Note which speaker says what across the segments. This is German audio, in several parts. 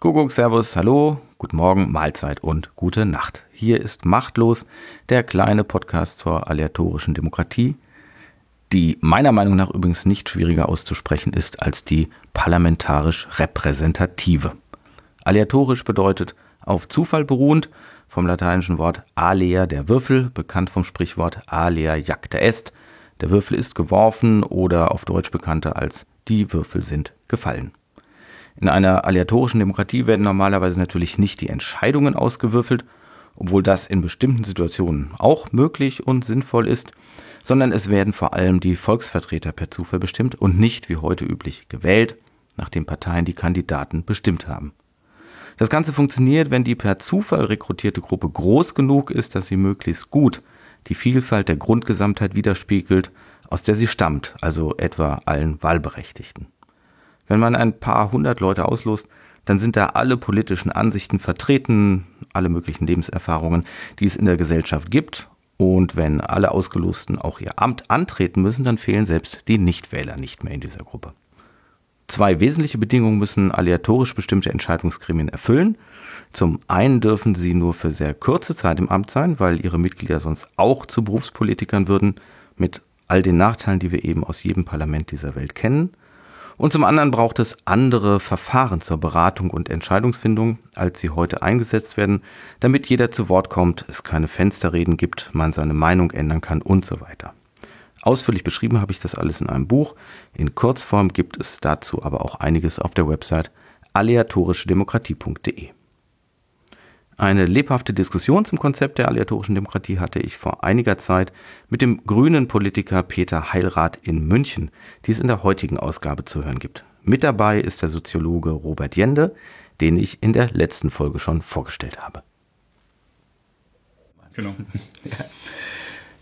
Speaker 1: Kuckuck, Servus, Hallo, guten Morgen, Mahlzeit und gute Nacht. Hier ist Machtlos, der kleine Podcast zur aleatorischen Demokratie, die meiner Meinung nach übrigens nicht schwieriger auszusprechen ist als die parlamentarisch repräsentative. Aleatorisch bedeutet auf Zufall beruhend, vom lateinischen Wort alea der Würfel, bekannt vom Sprichwort alea jacta est. Der Würfel ist geworfen oder auf Deutsch bekannter als die Würfel sind gefallen. In einer aleatorischen Demokratie werden normalerweise natürlich nicht die Entscheidungen ausgewürfelt, obwohl das in bestimmten Situationen auch möglich und sinnvoll ist, sondern es werden vor allem die Volksvertreter per Zufall bestimmt und nicht wie heute üblich gewählt, nachdem Parteien die Kandidaten bestimmt haben. Das Ganze funktioniert, wenn die per Zufall rekrutierte Gruppe groß genug ist, dass sie möglichst gut die Vielfalt der Grundgesamtheit widerspiegelt, aus der sie stammt, also etwa allen Wahlberechtigten. Wenn man ein paar hundert Leute auslost, dann sind da alle politischen Ansichten vertreten, alle möglichen Lebenserfahrungen, die es in der Gesellschaft gibt. Und wenn alle Ausgelosten auch ihr Amt antreten müssen, dann fehlen selbst die Nichtwähler nicht mehr in dieser Gruppe. Zwei wesentliche Bedingungen müssen aleatorisch bestimmte Entscheidungsgremien erfüllen. Zum einen dürfen sie nur für sehr kurze Zeit im Amt sein, weil ihre Mitglieder sonst auch zu Berufspolitikern würden, mit all den Nachteilen, die wir eben aus jedem Parlament dieser Welt kennen. Und zum anderen braucht es andere Verfahren zur Beratung und Entscheidungsfindung, als sie heute eingesetzt werden, damit jeder zu Wort kommt, es keine Fensterreden gibt, man seine Meinung ändern kann und so weiter. Ausführlich beschrieben habe ich das alles in einem Buch. In Kurzform gibt es dazu aber auch einiges auf der Website aleatorischedemokratie.de. Eine lebhafte Diskussion zum Konzept der aleatorischen Demokratie hatte ich vor einiger Zeit mit dem grünen Politiker Peter Heilrath in München, die es in der heutigen Ausgabe zu hören gibt. Mit dabei ist der Soziologe Robert Jende, den ich in der letzten Folge schon vorgestellt habe.
Speaker 2: Genau.
Speaker 1: Ja.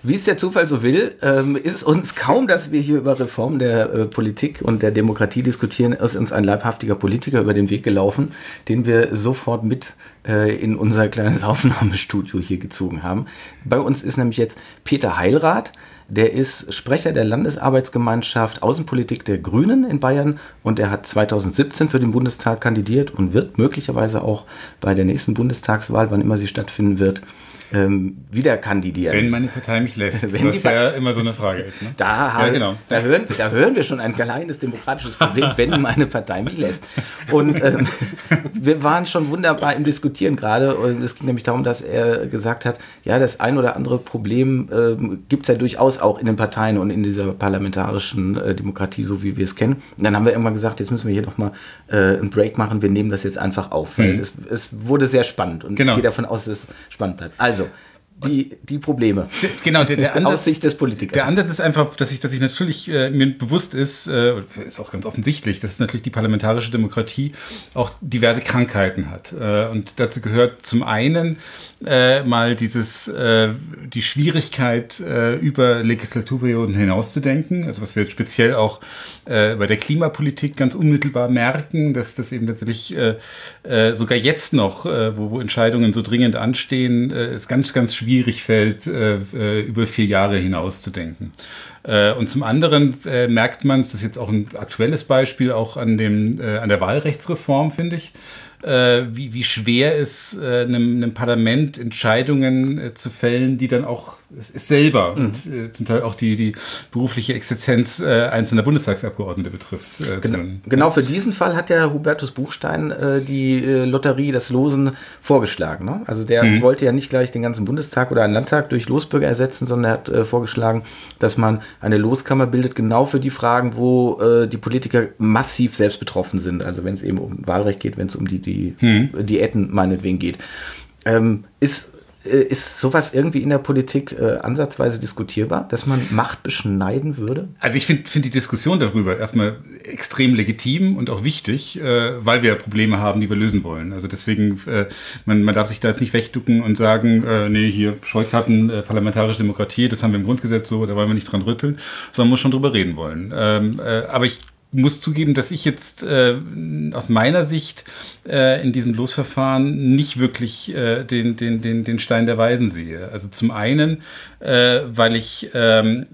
Speaker 1: Wie es der Zufall so will, ähm, ist uns kaum, dass wir hier über Reform der äh, Politik und der Demokratie diskutieren, ist uns ein leibhaftiger Politiker über den Weg gelaufen, den wir sofort mit äh, in unser kleines Aufnahmestudio hier gezogen haben. Bei uns ist nämlich jetzt Peter Heilrath. Der ist Sprecher der Landesarbeitsgemeinschaft Außenpolitik der Grünen in Bayern und er hat 2017 für den Bundestag kandidiert und wird möglicherweise auch bei der nächsten Bundestagswahl, wann immer sie stattfinden wird, ähm, wieder kandidieren.
Speaker 2: Wenn meine Partei mich lässt, Wenn was ja immer so eine Frage ist. Ne?
Speaker 1: Da, haben, ja, genau. da, hören, da hören wir schon ein kleines demokratisches Problem, wenn meine Partei mich lässt. Und ähm, wir waren schon wunderbar im Diskutieren gerade und es ging nämlich darum, dass er gesagt hat, ja, das ein oder andere Problem ähm, gibt es ja durchaus auch in den Parteien und in dieser parlamentarischen äh, Demokratie, so wie wir es kennen. Und dann haben wir irgendwann gesagt, jetzt müssen wir hier nochmal äh, einen Break machen, wir nehmen das jetzt einfach auf, weil mhm. es, es, wurde sehr spannend und genau. ich gehe davon aus, dass es spannend bleibt. Also, also, die, die Probleme.
Speaker 2: Genau, der, der Ansatz,
Speaker 1: aus Sicht des Politikers.
Speaker 2: Der Ansatz ist einfach, dass ich, dass ich natürlich äh, mir bewusst ist, äh, ist auch ganz offensichtlich, dass natürlich die parlamentarische Demokratie auch diverse Krankheiten hat. Äh, und dazu gehört zum einen äh, mal dieses, äh, die Schwierigkeit, äh, über Legislaturperioden hinauszudenken. Also was wir jetzt speziell auch bei der Klimapolitik ganz unmittelbar merken, dass das eben tatsächlich sogar jetzt noch, wo, wo Entscheidungen so dringend anstehen, es ganz, ganz schwierig fällt, äh, äh über vier Jahre hinauszudenken. Äh, und zum anderen merkt man es, das ist jetzt auch ein aktuelles Beispiel, auch an, dem, an der Wahlrechtsreform, finde ich, wie, wie schwer es einem, einem Parlament Entscheidungen zu fällen, die dann auch selber mhm. und äh, zum Teil auch die, die berufliche Existenz äh, einzelner Bundestagsabgeordnete betrifft.
Speaker 1: Äh, genau, genau, für diesen Fall hat ja Hubertus Buchstein die Lotterie, das Losen vorgeschlagen. Ne? Also der mhm. wollte ja nicht gleich den ganzen Bundestag oder einen Landtag durch Losbürger ersetzen, sondern er hat vorgeschlagen, dass man eine Loskammer bildet, genau für die Fragen, wo die Politiker massiv selbst betroffen sind. Also wenn es eben um Wahlrecht geht, wenn es um die die hm. Diäten meinetwegen geht. Ähm, ist, äh, ist sowas irgendwie in der Politik äh, ansatzweise diskutierbar, dass man Macht beschneiden würde?
Speaker 2: Also ich finde find die Diskussion darüber erstmal extrem legitim und auch wichtig, äh, weil wir Probleme haben, die wir lösen wollen. Also deswegen, äh, man, man darf sich da jetzt nicht wegducken und sagen, äh, nee, hier Scheuklappen, äh, parlamentarische Demokratie, das haben wir im Grundgesetz so, da wollen wir nicht dran rütteln, sondern man muss schon drüber reden wollen. Ähm, äh, aber ich muss zugeben, dass ich jetzt äh, aus meiner Sicht äh, in diesem Losverfahren nicht wirklich äh, den, den, den, den Stein der Weisen sehe. Also zum einen, äh, weil ich ähm,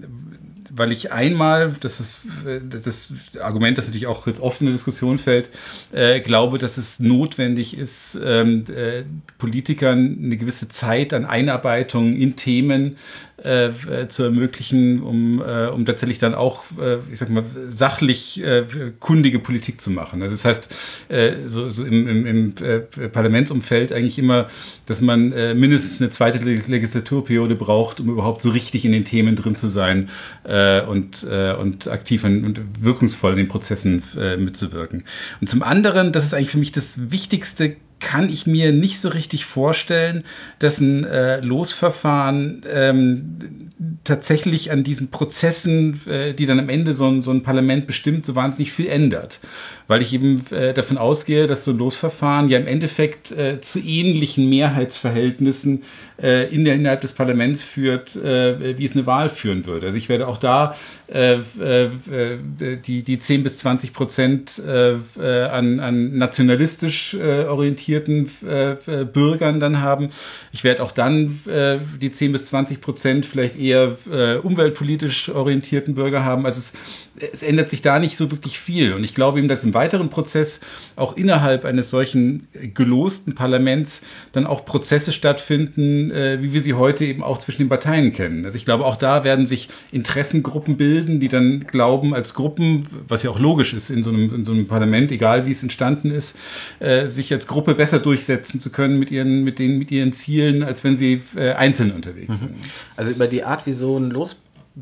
Speaker 2: weil ich einmal, das ist das Argument, das natürlich auch jetzt oft in der Diskussion fällt, äh, glaube, dass es notwendig ist, ähm, äh, Politikern eine gewisse Zeit an Einarbeitung in Themen äh, äh, zu ermöglichen, um, äh, um tatsächlich dann auch, äh, ich sag mal, sachlich äh, kundige Politik zu machen. Also das heißt, äh, so, so im, im, im Parlamentsumfeld eigentlich immer, dass man mindestens eine zweite Legislaturperiode braucht, um überhaupt so richtig in den Themen drin zu sein und, und aktiv und wirkungsvoll in den Prozessen mitzuwirken. Und zum anderen, das ist eigentlich für mich das wichtigste kann ich mir nicht so richtig vorstellen, dass ein äh, Losverfahren ähm, tatsächlich an diesen Prozessen, äh, die dann am Ende so ein, so ein Parlament bestimmt, so wahnsinnig viel ändert. Weil ich eben äh, davon ausgehe, dass so ein Losverfahren ja im Endeffekt äh, zu ähnlichen Mehrheitsverhältnissen äh, in der, innerhalb des Parlaments führt, äh, wie es eine Wahl führen würde. Also ich werde auch da äh, die, die 10 bis 20 Prozent an, an nationalistisch orientierten Bürgern dann haben. Ich werde auch dann die 10 bis 20 Prozent vielleicht eher umweltpolitisch orientierten Bürger haben. Also es, es ändert sich da nicht so wirklich viel. Und ich glaube eben, dass im weiteren Prozess auch innerhalb eines solchen gelosten Parlaments dann auch Prozesse stattfinden, äh, wie wir sie heute eben auch zwischen den Parteien kennen. Also ich glaube, auch da werden sich Interessengruppen bilden, die dann glauben, als Gruppen, was ja auch logisch ist in so einem, in so einem Parlament, egal wie es entstanden ist, äh, sich als Gruppe besser durchsetzen zu können mit ihren, mit den, mit ihren Zielen, als wenn sie äh, einzeln unterwegs mhm. sind.
Speaker 1: Also über die Art, wie so ein Los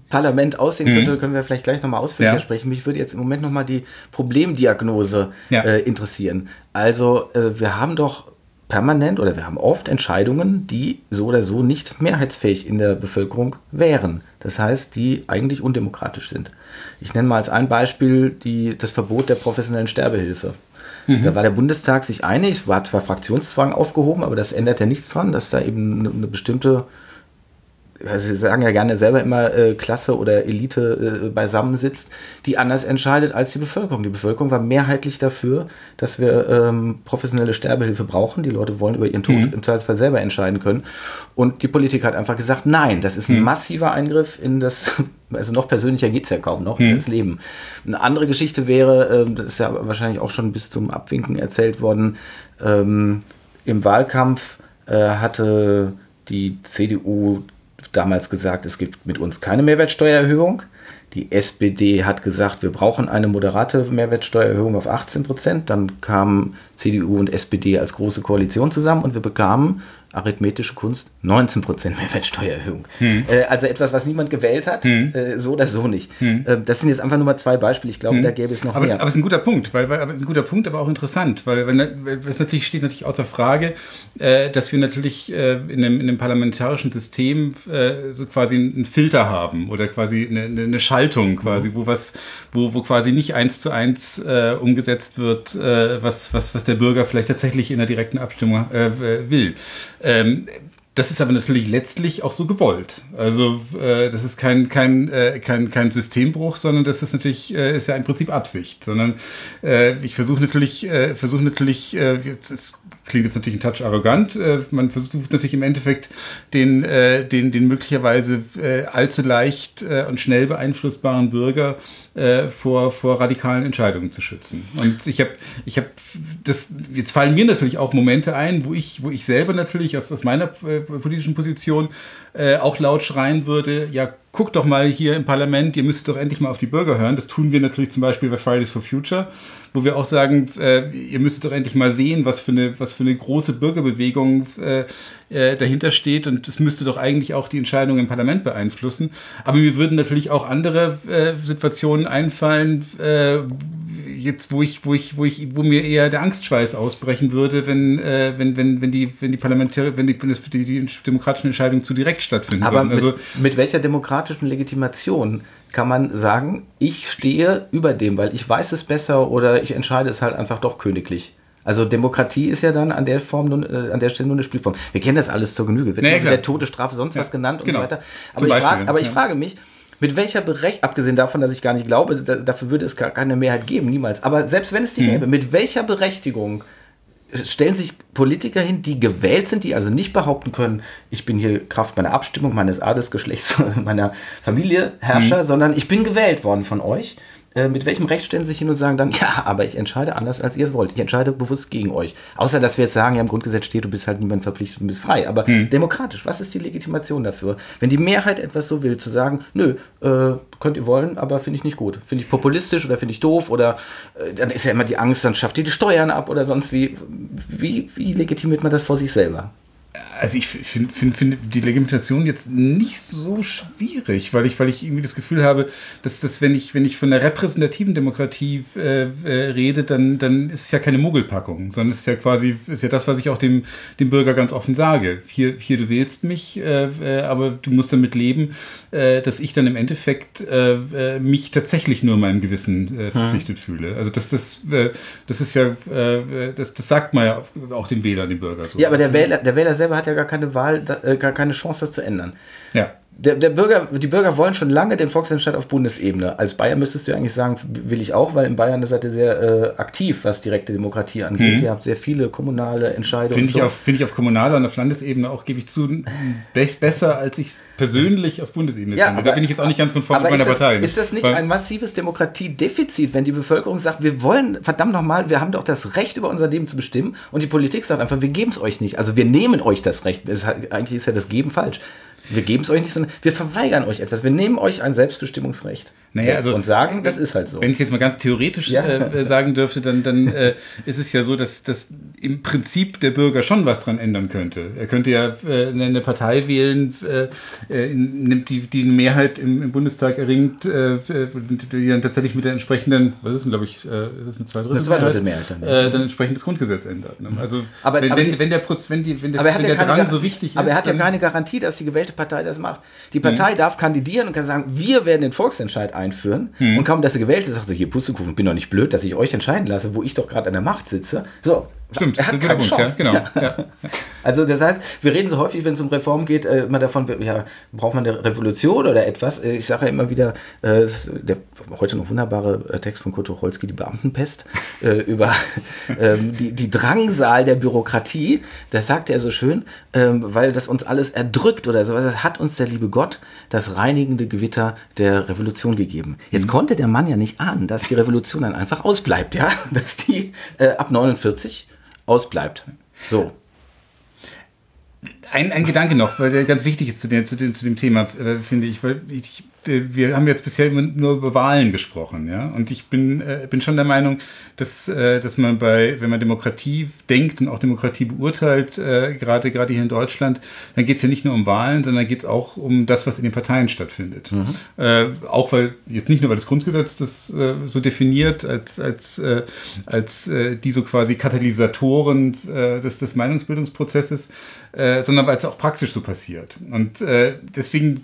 Speaker 1: Parlament aussehen mhm. könnte, können wir vielleicht gleich nochmal ausführlicher ja. sprechen. Mich würde jetzt im Moment nochmal die Problemdiagnose ja. äh, interessieren. Also äh, wir haben doch permanent oder wir haben oft Entscheidungen, die so oder so nicht mehrheitsfähig in der Bevölkerung wären. Das heißt, die eigentlich undemokratisch sind. Ich nenne mal als ein Beispiel die, das Verbot der professionellen Sterbehilfe. Mhm. Da war der Bundestag sich einig, es war zwar Fraktionszwang aufgehoben, aber das ändert ja nichts dran, dass da eben eine bestimmte also Sie sagen ja gerne selber immer äh, Klasse oder Elite äh, beisammensitzt, die anders entscheidet als die Bevölkerung. Die Bevölkerung war mehrheitlich dafür, dass wir ähm, professionelle Sterbehilfe brauchen. Die Leute wollen über ihren Tod mhm. im Zweifelsfall selber entscheiden können. Und die Politik hat einfach gesagt, nein, das ist ein mhm. massiver Eingriff in das, also noch persönlicher geht es ja kaum noch, in das Leben. Eine andere Geschichte wäre, äh, das ist ja wahrscheinlich auch schon bis zum Abwinken erzählt worden, ähm, im Wahlkampf äh, hatte die CDU damals gesagt, es gibt mit uns keine Mehrwertsteuererhöhung. Die SPD hat gesagt, wir brauchen eine moderate Mehrwertsteuererhöhung auf 18 Prozent. Dann kamen CDU und SPD als große Koalition zusammen und wir bekamen arithmetische Kunst 19% Mehrwertsteuererhöhung. Hm. Äh, also etwas, was niemand gewählt hat, hm. äh, so oder so nicht. Hm. Äh, das sind jetzt einfach nur mal zwei Beispiele. Ich glaube, hm. da gäbe es noch
Speaker 2: aber,
Speaker 1: mehr.
Speaker 2: Aber es ist ein guter Punkt, weil, weil aber es ist ein guter Punkt, aber auch interessant, weil, weil, weil es natürlich steht natürlich außer Frage, äh, dass wir natürlich äh, in, einem, in einem parlamentarischen System äh, so quasi einen Filter haben oder quasi eine, eine Schaltung quasi, wo was, wo, wo quasi nicht eins zu eins umgesetzt wird, was, was, was der Bürger vielleicht tatsächlich in der direkten Abstimmung will. Ähm, das ist aber natürlich letztlich auch so gewollt. Also äh, das ist kein, kein, äh, kein, kein Systembruch, sondern das ist natürlich äh, ist ja im Prinzip Absicht. Sondern äh, ich versuche natürlich, äh, versuche natürlich, äh, jetzt ist, klingt jetzt natürlich ein Touch arrogant, äh, man versucht natürlich im Endeffekt den, äh, den, den möglicherweise äh, allzu leicht und schnell beeinflussbaren Bürger vor, vor radikalen Entscheidungen zu schützen. Und ich habe, ich habe, das, jetzt fallen mir natürlich auch Momente ein, wo ich, wo ich selber natürlich aus, aus meiner politischen Position auch laut schreien würde, ja, guckt doch mal hier im Parlament, ihr müsst doch endlich mal auf die Bürger hören. Das tun wir natürlich zum Beispiel bei Fridays for Future, wo wir auch sagen, äh, ihr müsst doch endlich mal sehen, was für eine, was für eine große Bürgerbewegung äh, äh, dahinter steht und es müsste doch eigentlich auch die Entscheidung im Parlament beeinflussen. Aber mir würden natürlich auch andere äh, Situationen einfallen, äh, jetzt, wo ich, wo ich, wo ich, wo mir eher der Angstschweiß ausbrechen würde, wenn, äh, wenn, wenn, wenn die, wenn die Parlamentär, wenn die, wenn das, die, die demokratischen Entscheidungen zu direkt stattfinden
Speaker 1: Aber würden. Also, mit, mit welcher demokratischen Legitimation kann man sagen, ich stehe über dem, weil ich weiß es besser oder ich entscheide es halt einfach doch königlich? Also Demokratie ist ja dann an der Form nur, äh, an der Stelle nur eine Spielform. Wir kennen das alles zur Genüge. Wird nee, der Tote Strafe sonst ja, was genannt genau. und so weiter. Aber, ich, frag, aber ich frage mich, mit welcher Berechtigung, abgesehen davon, dass ich gar nicht glaube, da, dafür würde es gar keine Mehrheit geben, niemals. Aber selbst wenn es die mhm. gäbe, mit welcher Berechtigung stellen sich Politiker hin, die gewählt sind, die also nicht behaupten können, ich bin hier Kraft meiner Abstimmung, meines Adelsgeschlechts, meiner Familie Herrscher, mhm. sondern ich bin gewählt worden von euch äh, mit welchem Recht stellen Sie sich hin und sagen dann, ja, aber ich entscheide anders, als ihr es wollt. Ich entscheide bewusst gegen euch. Außer, dass wir jetzt sagen, ja, im Grundgesetz steht, du bist halt niemand verpflichtet und bist frei. Aber hm. demokratisch, was ist die Legitimation dafür? Wenn die Mehrheit etwas so will, zu sagen, nö, äh, könnt ihr wollen, aber finde ich nicht gut. Finde ich populistisch oder finde ich doof oder äh, dann ist ja immer die Angst, dann schafft ihr die Steuern ab oder sonst wie. Wie, wie legitimiert man das vor sich selber?
Speaker 2: Also ich finde find, find die Legitimation jetzt nicht so schwierig, weil ich, weil ich irgendwie das Gefühl habe, dass das, wenn ich, wenn ich von der repräsentativen Demokratie äh, äh, rede, dann, dann ist es ja keine Muggelpackung, sondern es ist ja quasi, ist ja das, was ich auch dem, dem Bürger ganz offen sage. Hier, hier du wählst mich, äh, äh aber du musst damit leben, äh, dass ich dann im Endeffekt äh, mich tatsächlich nur meinem Gewissen hm. verpflichtet hm. fühle. Also das, das, das ist ja, das, das sagt man ja auch dem Wähler, dem Bürger so.
Speaker 1: Ja, aber der Wähler, der Wähler selber hat ja gar keine Wahl, äh, gar keine Chance, das zu ändern. Ja der, der Bürger, die Bürger wollen schon lange den Volksentscheid auf Bundesebene. Als Bayern müsstest du eigentlich sagen, will ich auch, weil in Bayern seid ihr sehr äh, aktiv, was direkte Demokratie angeht. Mhm. Ihr habt sehr viele kommunale Entscheidungen.
Speaker 2: Finde ich, so. find ich auf kommunaler und auf Landesebene auch, gebe ich zu, besser, als ich es persönlich auf Bundesebene ja, finde. Aber, da bin ich jetzt auch nicht ganz konform mit meiner
Speaker 1: das,
Speaker 2: Partei.
Speaker 1: Ist das nicht weil, ein massives Demokratiedefizit, wenn die Bevölkerung sagt, wir wollen, verdammt nochmal, wir haben doch das Recht über unser Leben zu bestimmen und die Politik sagt einfach, wir geben es euch nicht. Also wir nehmen euch das Recht. Eigentlich ist ja das Geben falsch. Wir geben es euch nicht, sondern wir verweigern euch etwas. Wir nehmen euch ein Selbstbestimmungsrecht.
Speaker 2: Naja, also,
Speaker 1: und sagen, das ist halt so.
Speaker 2: Wenn ich es jetzt mal ganz theoretisch ja. äh, sagen dürfte, dann, dann äh, ist es ja so, dass, dass im Prinzip der Bürger schon was dran ändern könnte. Er könnte ja äh, eine Partei wählen, äh, äh, nimmt die, die eine Mehrheit im, im Bundestag erringt, äh, die dann tatsächlich mit der entsprechenden, was ist denn, glaube ich, ist es eine Zweidrittelmehrheit? Mehrheit dann, ja. dann entsprechend das Grundgesetz ändert. Ne? Also
Speaker 1: aber,
Speaker 2: wenn,
Speaker 1: aber
Speaker 2: wenn, wenn, der, wenn, die, wenn, das, wenn der Drang so wichtig
Speaker 1: aber ist. Aber er hat ja keine Garantie, dass die gewählte Partei das macht. Die Partei mhm. darf kandidieren und kann sagen, wir werden den Volksentscheid einführen. Hm. Und kaum, dass er gewählt ist, sagt er, hier, Pustekuchen, bin doch nicht blöd, dass ich euch entscheiden lasse, wo ich doch gerade an der Macht sitze. So,
Speaker 2: Stimmt, er hat keine Punkt, Chance. Ja, genau. Ja.
Speaker 1: Also das heißt, wir reden so häufig, wenn es um Reform geht, äh, immer davon, ja, braucht man eine Revolution oder etwas. Äh, ich sage ja immer wieder, äh, der heute noch wunderbare Text von Kurt Tucholsky, die Beamtenpest, über ähm, die, die Drangsal der Bürokratie. Das sagt er so schön, ähm, weil das uns alles erdrückt oder so. Das hat uns der liebe Gott das reinigende Gewitter der Revolution gegeben. Jetzt mhm. konnte der Mann ja nicht ahnen, dass die Revolution dann einfach ausbleibt, ja, dass die ab 49 ausbleibt. So.
Speaker 2: Ein, ein Gedanke noch, weil der ganz wichtig ist zu, dem, zu, dem, zu dem Thema, äh, finde ich, weil ich wir haben jetzt bisher nur über Wahlen gesprochen, ja. Und ich bin, äh, bin schon der Meinung, dass, äh, dass man bei, wenn man Demokratie denkt und auch Demokratie beurteilt, äh, gerade, gerade hier in Deutschland, dann geht es ja nicht nur um Wahlen, sondern geht es auch um das, was in den Parteien stattfindet. Mhm. Äh, auch weil, jetzt nicht nur, weil das Grundgesetz das äh, so definiert, als, als, äh, als äh, die so quasi Katalysatoren äh, des, des Meinungsbildungsprozesses, äh, sondern weil es auch praktisch so passiert. Und äh, deswegen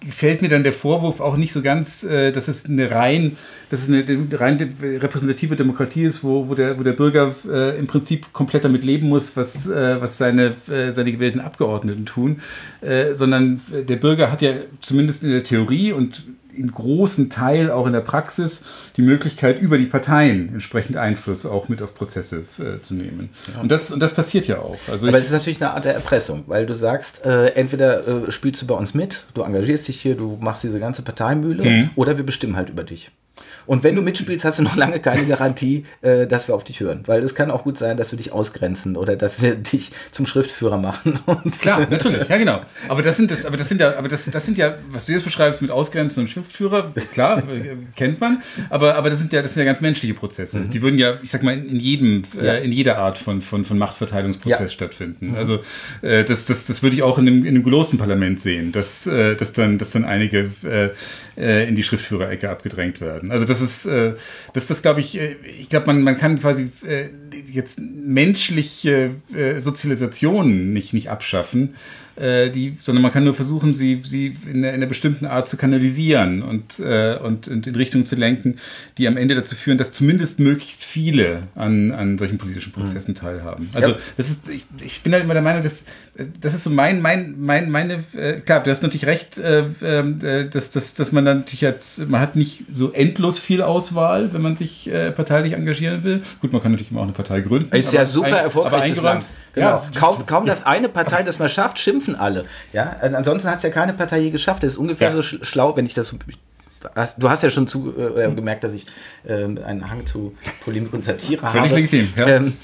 Speaker 2: gefällt mir dann der Vorwurf auch nicht so ganz, äh, dass es eine rein, dass es eine rein repräsentative Demokratie ist, wo, wo, der, wo der Bürger äh, im Prinzip komplett damit leben muss, was, äh, was seine, äh, seine gewählten Abgeordneten tun, äh, sondern der Bürger hat ja zumindest in der Theorie und in großen Teil auch in der Praxis die Möglichkeit, über die Parteien entsprechend Einfluss auch mit auf Prozesse äh, zu nehmen. Ja. Und, das, und das passiert ja auch.
Speaker 1: Also Aber es ist natürlich eine Art der Erpressung, weil du sagst, äh, entweder äh, spielst du bei uns mit, du engagierst dich hier, du machst diese ganze Parteimühle, mhm. oder wir bestimmen halt über dich. Und wenn du mitspielst, hast du noch lange keine Garantie, äh, dass wir auf dich hören. Weil es kann auch gut sein, dass wir dich ausgrenzen oder dass wir dich zum Schriftführer machen.
Speaker 2: Klar, natürlich, ja genau. Aber das sind das, aber das sind ja, aber das, das sind ja, was du jetzt beschreibst mit Ausgrenzen und Schriftführer, klar, äh, kennt man. Aber, aber das sind ja, das sind ja ganz menschliche Prozesse. Mhm. Die würden ja, ich sag mal, in jedem, äh, ja. äh, in jeder Art von, von, von Machtverteilungsprozess ja. stattfinden. Mhm. Also äh, das, das, das würde ich auch in einem, in einem gelosten Parlament sehen, dass, äh, dass dann, dass dann einige in die Schriftführerecke abgedrängt werden. Also das ist, äh, das, das glaube ich, äh, ich glaube, man, man kann quasi äh, jetzt menschliche äh, Sozialisation nicht, nicht abschaffen, äh, die, sondern man kann nur versuchen, sie, sie in, einer, in einer bestimmten Art zu kanalisieren und, äh, und, und in Richtungen zu lenken, die am Ende dazu führen, dass zumindest möglichst viele an, an solchen politischen Prozessen mhm. teilhaben. Also ja. das ist, ich, ich bin halt immer der Meinung, dass das ist so mein, mein, mein, meine, äh, klar, du hast natürlich recht, äh, ähm, äh, dass, dass, dass man dann natürlich jetzt, man hat nicht so endlos viel Auswahl, wenn man sich äh, parteilich engagieren will. Gut, man kann natürlich immer auch eine Partei gründen.
Speaker 1: Ist ja super ein, erfolgreich. Aber. Genau. Ja. Kaum, kaum, dass eine Partei das mal schafft, schimpfen alle. Ja, ansonsten hat es ja keine Partei je geschafft. Das ist ungefähr ja. so schlau, wenn ich das so du hast ja schon zu, äh, gemerkt, dass ich äh, einen Hang zu Polemik und Satire
Speaker 2: Völlig habe. Völlig legitim, ja. Ähm,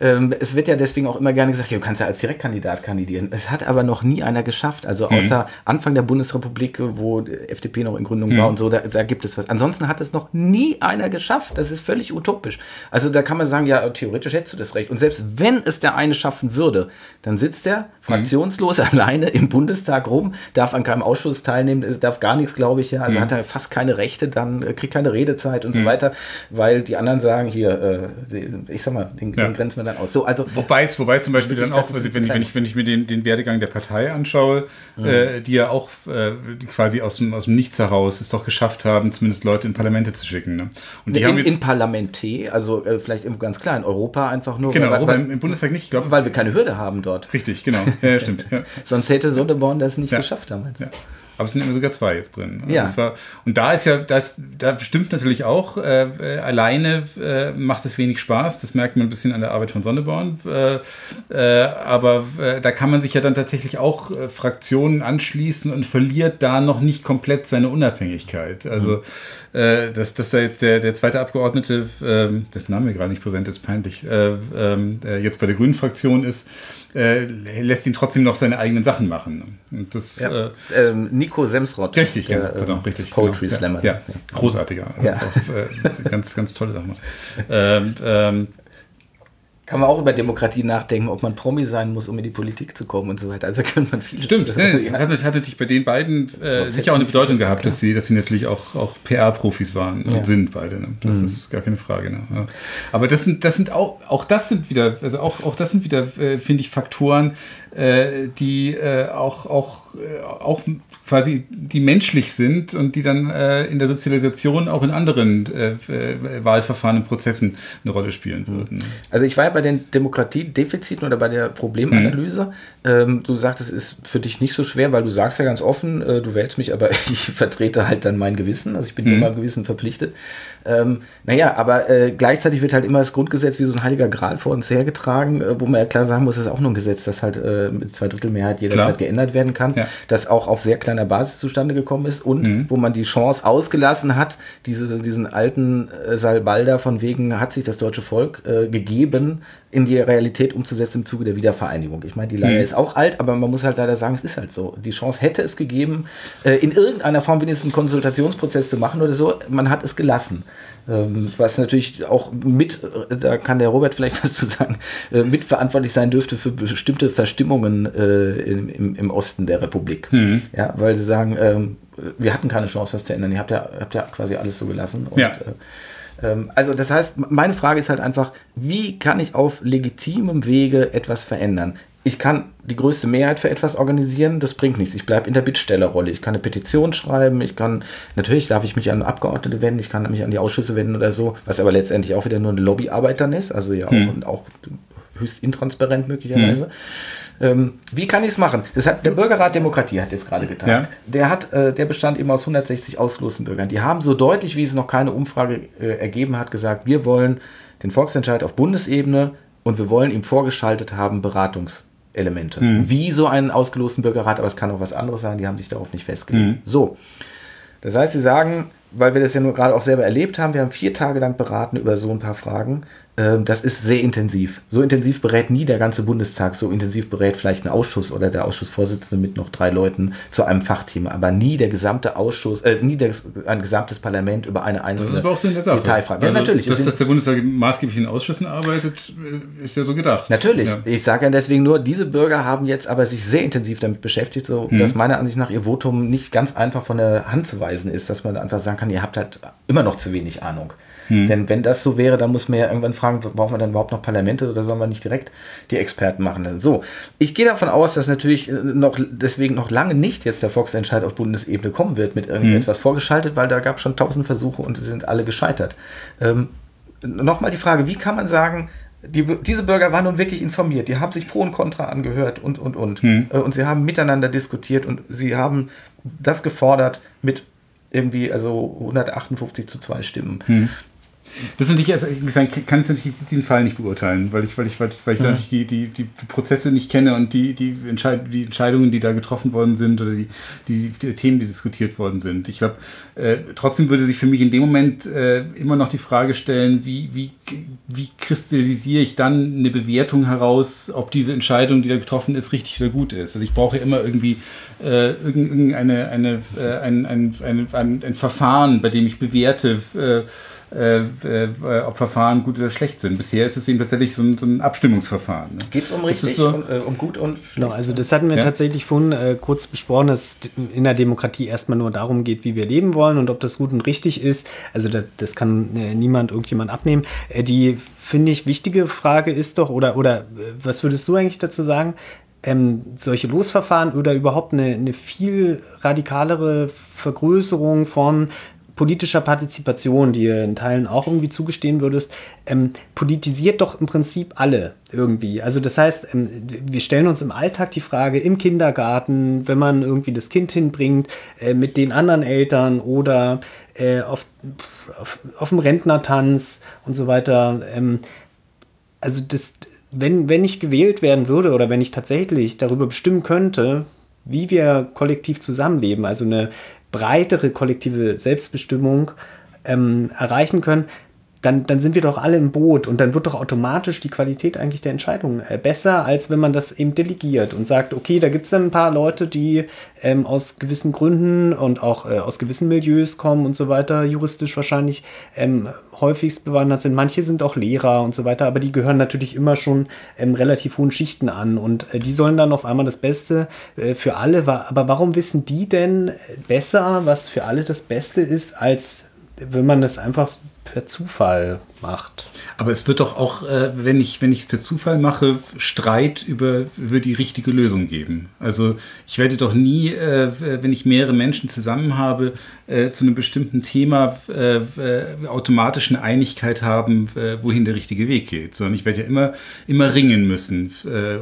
Speaker 1: ähm, es wird ja deswegen auch immer gerne gesagt, ja, du kannst ja als Direktkandidat kandidieren. Es hat aber noch nie einer geschafft. Also mhm. außer mhm. Anfang der Bundesrepublik, wo die FDP noch in Gründung mhm. war und so, da, da, gibt es was. Ansonsten hat es noch nie einer geschafft. Das ist völlig utopisch. Also da kann man sagen, ja, theoretisch hättest du das Recht. Und selbst wenn es der eine schaffen würde, dann sitzt er fraktionslos mhm. alleine im Bundestag rum, darf an keinem Ausschuss teilnehmen, darf gar nichts, glaube ich, ja. Also mhm. hat er fast keine Rechte, dann äh, kriegt keine Redezeit und so mhm. weiter, weil die anderen sagen, hier, äh, ich sag mal, den, ja. den grenzen wir dann aus. So, also,
Speaker 2: wobei, wobei zum Beispiel dann auch, also wenn, ich, wenn, ich, wenn ich mir den, den Werdegang der Partei anschaue, mhm. äh, die ja auch äh, quasi aus dem, aus dem Nichts heraus es doch geschafft haben, zumindest Leute in Parlamente zu schicken. Ne?
Speaker 1: Und die in, haben jetzt, in Parlamente, also äh, vielleicht ganz klar, in Europa einfach nur.
Speaker 2: Genau, weil, Europa, weil, im Bundestag nicht, ich
Speaker 1: glaube. Weil wir keine Hürde haben dort.
Speaker 2: Richtig, genau. Ja, stimmt. Ja.
Speaker 1: Sonst hätte Sonneborn das nicht ja. geschafft damals. Ja.
Speaker 2: Aber es sind immer sogar zwei jetzt drin.
Speaker 1: Also ja.
Speaker 2: War, und da ist ja, das, da stimmt natürlich auch, äh, äh, alleine äh, macht es wenig Spaß. Das merkt man ein bisschen an der Arbeit von Sonneborn. Äh, äh aber äh, da kann man sich ja dann tatsächlich auch Fraktionen anschließen und verliert da noch nicht komplett seine Unabhängigkeit. Also, mhm. dass, dass da jetzt der, der zweite Abgeordnete, ähm, dessen Name gerade nicht präsent ist, peinlich, ähm, jetzt bei der Grünen Fraktion ist, äh, lässt ihn trotzdem noch seine eigenen Sachen machen. Und das,
Speaker 1: ja. äh, ähm, Nico Semsrott.
Speaker 2: Richtig, der, ja, genau, ähm, richtig.
Speaker 1: Poetry genau. Slammer.
Speaker 2: Ja, ja. großartiger. Ja. Auf, äh, ganz, ganz tolle Sachen. Ähm, ähm,
Speaker 1: kann man auch über Demokratie nachdenken, ob man Promi sein muss, um in die Politik zu kommen und so weiter. Also könnte man viel.
Speaker 2: Stimmt, ne, das hat, hat, natürlich bei den beiden äh, sicher auch eine Bedeutung gehabt, dass sie, dass sie natürlich auch, auch PR-Profis waren und ja. sind beide. Ne? Das mhm. ist gar keine Frage. Ne? Ja. Aber das sind, das sind auch, auch das sind wieder, also auch, auch das sind wieder, äh, finde ich, Faktoren, die äh, auch, auch, äh, auch quasi die menschlich sind und die dann äh, in der Sozialisation auch in anderen äh, äh, Wahlverfahren und Prozessen eine Rolle spielen mhm. würden.
Speaker 1: Also ich war ja bei den Demokratiedefiziten oder bei der Problemanalyse. Mhm. Ähm, du sagst, es ist für dich nicht so schwer, weil du sagst ja ganz offen, äh, du wählst mich, aber ich vertrete halt dann mein Gewissen. Also ich bin mhm. immer Gewissen verpflichtet. Ähm, naja, aber äh, gleichzeitig wird halt immer das Grundgesetz wie so ein heiliger Gral vor uns hergetragen, äh, wo man ja klar sagen muss, das ist auch nur ein Gesetz, das halt äh, mit zwei Drittel Mehrheit jederzeit klar. geändert werden kann, ja. das auch auf sehr kleiner Basis zustande gekommen ist und mhm. wo man die Chance ausgelassen hat, diese, diesen alten äh, Salbalder von wegen hat sich das deutsche Volk äh, gegeben, in die Realität umzusetzen im Zuge der Wiedervereinigung. Ich meine, die Leier mhm. ist auch alt, aber man muss halt leider sagen, es ist halt so. Die Chance hätte es gegeben, äh, in irgendeiner Form wenigstens einen Konsultationsprozess zu machen oder so. Man hat es gelassen. Ähm, was natürlich auch mit, äh, da kann der Robert vielleicht was zu sagen, äh, mitverantwortlich sein dürfte für bestimmte Verstimmungen im, im, im Osten der Republik. Mhm. Ja, weil sie sagen, ähm, wir hatten keine Chance, was zu ändern. Ihr habt ja, habt ja quasi alles so gelassen. Und,
Speaker 2: ja.
Speaker 1: Ähm, also das heißt, meine Frage ist halt einfach, wie kann ich auf legitimem Wege etwas verändern? Ich kann die größte Mehrheit für etwas organisieren, das bringt nichts. Ich bleibe in der Bittstellerrolle. Ich kann eine Petition schreiben, ich kann, natürlich darf ich mich an Abgeordnete wenden, ich kann mich an die Ausschüsse wenden oder so, was aber letztendlich auch wieder nur eine Lobbyarbeit dann ist, also ja hm. auch, auch höchst intransparent möglicherweise. Hm. Ähm, wie kann ich es machen? Das hat, der Bürgerrat Demokratie hat jetzt gerade getan. Ja. Der, hat, äh, der bestand eben aus 160 ausgelosten Bürgern. Die haben so deutlich, wie es noch keine Umfrage äh, ergeben hat, gesagt, wir wollen den Volksentscheid auf Bundesebene und wir wollen ihm vorgeschaltet haben Beratungselemente. Mhm. Wie so einen ausgelosten Bürgerrat, aber es kann auch was anderes sein, die haben sich darauf nicht festgelegt. Mhm. So. Das heißt, sie sagen, weil wir das ja nur gerade auch selber erlebt haben, wir haben vier Tage lang beraten über so ein paar Fragen. Ähm, das ist sehr intensiv. So intensiv berät nie der ganze Bundestag, so intensiv berät vielleicht ein Ausschuss oder der Ausschussvorsitzende mit noch drei Leuten zu einem Fachthema, aber nie der gesamte Ausschuss, äh, nie der, ein gesamtes Parlament über eine einzelne
Speaker 2: das ist aber auch so in der Sache.
Speaker 1: Detailfrage.
Speaker 2: Also, ja, natürlich. Dass, dass der Bundestag maßgeblich in Ausschüssen arbeitet, ist ja so gedacht.
Speaker 1: Natürlich. Ja. Ich sage ja deswegen nur, diese Bürger haben jetzt aber sich sehr intensiv damit beschäftigt, so mhm. dass meiner Ansicht nach ihr Votum nicht ganz einfach von der Hand zu weisen ist, dass man einfach sagen kann, ihr habt halt immer noch zu wenig Ahnung. Hm. Denn wenn das so wäre, dann muss man ja irgendwann fragen, brauchen wir dann überhaupt noch Parlamente oder sollen wir nicht direkt die Experten machen lassen? So, ich gehe davon aus, dass natürlich äh, noch deswegen noch lange nicht jetzt der Volksentscheid auf Bundesebene kommen wird mit irgendetwas hm. vorgeschaltet, weil da gab es schon tausend Versuche und sie sind alle gescheitert. Ähm, Nochmal die Frage, wie kann man sagen, die, diese Bürger waren nun wirklich informiert. Die haben sich Pro und Contra angehört und, und, und. Hm. Äh, und sie haben miteinander diskutiert und sie haben das gefordert mit irgendwie, also 158 zu 2 Stimmen. Hm.
Speaker 2: Das ist natürlich, also ich muss sagen, kann jetzt natürlich diesen Fall nicht beurteilen, weil ich, weil ich, weil ich, weil ich mhm. natürlich die, die, die Prozesse nicht kenne und die, die, Entscheid die Entscheidungen, die da getroffen worden sind oder die, die, die Themen, die diskutiert worden sind. Ich glaube, äh, trotzdem würde sich für mich in dem Moment äh, immer noch die Frage stellen, wie, wie, wie kristallisiere ich dann eine Bewertung heraus, ob diese Entscheidung, die da getroffen ist, richtig oder gut ist. Also ich brauche immer irgendwie äh, irgendeine eine, äh, ein, ein, ein, ein, ein Verfahren, bei dem ich bewerte, äh, äh, ob Verfahren gut oder schlecht sind. Bisher ist es eben tatsächlich so ein, so ein Abstimmungsverfahren. Ne?
Speaker 1: Geht es um richtig,
Speaker 3: so? um, äh, um, gut und schlecht? Genau, also das hatten wir ja? tatsächlich vorhin äh, kurz besprochen, dass es in der Demokratie erstmal nur darum geht, wie wir leben wollen und ob das gut und richtig ist. Also das, das kann äh, niemand irgendjemand abnehmen. Äh, die, finde ich, wichtige Frage ist doch, oder, oder was würdest du eigentlich dazu sagen? Ähm, solche Losverfahren oder überhaupt eine, eine viel radikalere Vergrößerung von politischer Partizipation, die ihr in Teilen auch irgendwie zugestehen würdest, ähm, politisiert doch im Prinzip alle irgendwie. Also das heißt, ähm, wir stellen uns im Alltag die Frage im Kindergarten, wenn man irgendwie das Kind hinbringt, äh, mit den anderen Eltern oder äh, auf, auf, auf dem Rentnertanz und so weiter. Ähm, also das, wenn, wenn ich gewählt werden würde oder wenn ich tatsächlich darüber bestimmen könnte, wie wir kollektiv zusammenleben, also eine breitere kollektive Selbstbestimmung ähm, erreichen können, dann, dann sind wir doch alle im Boot und dann wird doch automatisch die Qualität eigentlich der Entscheidungen äh, besser, als wenn man das eben delegiert und sagt, okay, da gibt es dann ein paar Leute, die ähm, aus gewissen Gründen und auch äh, aus gewissen Milieus kommen und so weiter, juristisch wahrscheinlich ähm, häufigst bewandert sind. Manche sind auch Lehrer und so weiter, aber die gehören natürlich immer schon ähm, relativ hohen Schichten an und äh, die sollen dann auf einmal das Beste äh, für alle. Aber warum wissen die denn besser, was für alle das Beste ist, als wenn man das einfach per Zufall macht.
Speaker 2: Aber es wird doch auch, äh, wenn ich wenn es per Zufall mache, Streit über, über die richtige Lösung geben. Also ich werde doch nie, äh, wenn ich mehrere Menschen zusammen habe, äh, zu einem bestimmten Thema äh, äh, automatisch eine Einigkeit haben, äh, wohin der richtige Weg geht. Sondern ich werde ja immer, immer ringen müssen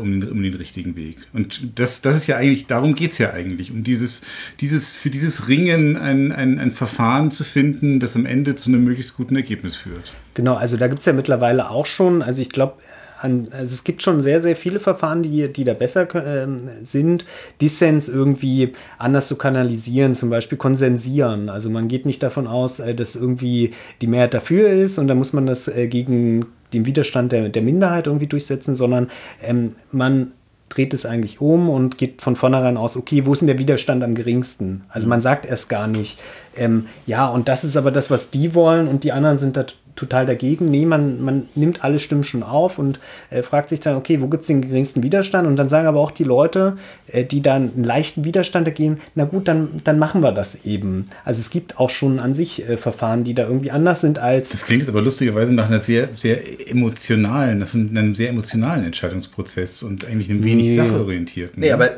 Speaker 2: um, um den richtigen Weg. Und das, das ist ja eigentlich, darum geht es ja eigentlich, um dieses, dieses, für dieses Ringen ein, ein, ein Verfahren zu finden, das am Ende zu einem möglichst guten Ergebnis führt.
Speaker 3: Genau, also da gibt es ja mittlerweile auch schon, also ich glaube, also es gibt schon sehr, sehr viele Verfahren, die, die da besser äh, sind, Dissens irgendwie anders zu kanalisieren, zum Beispiel konsensieren. Also man geht nicht davon aus, äh, dass irgendwie die Mehrheit dafür ist und dann muss man das äh, gegen den Widerstand der, der Minderheit irgendwie durchsetzen, sondern ähm, man dreht es eigentlich um und geht von vornherein aus, okay, wo ist denn der Widerstand am geringsten? Also man sagt erst gar nicht, ähm, ja, und das ist aber das, was die wollen und die anderen sind da total dagegen. Nee, man, man nimmt alle Stimmen schon auf und äh, fragt sich dann, okay, wo gibt es den geringsten Widerstand? Und dann sagen aber auch die Leute, äh, die dann einen leichten Widerstand dagegen, na gut, dann, dann machen wir das eben. Also es gibt auch schon an sich äh, Verfahren, die da irgendwie anders sind als.
Speaker 2: Das klingt jetzt aber lustigerweise nach einer sehr, sehr emotionalen, das ist einem sehr emotionalen Entscheidungsprozess und eigentlich einem wenig nee. sachorientierten.
Speaker 1: Nee, aber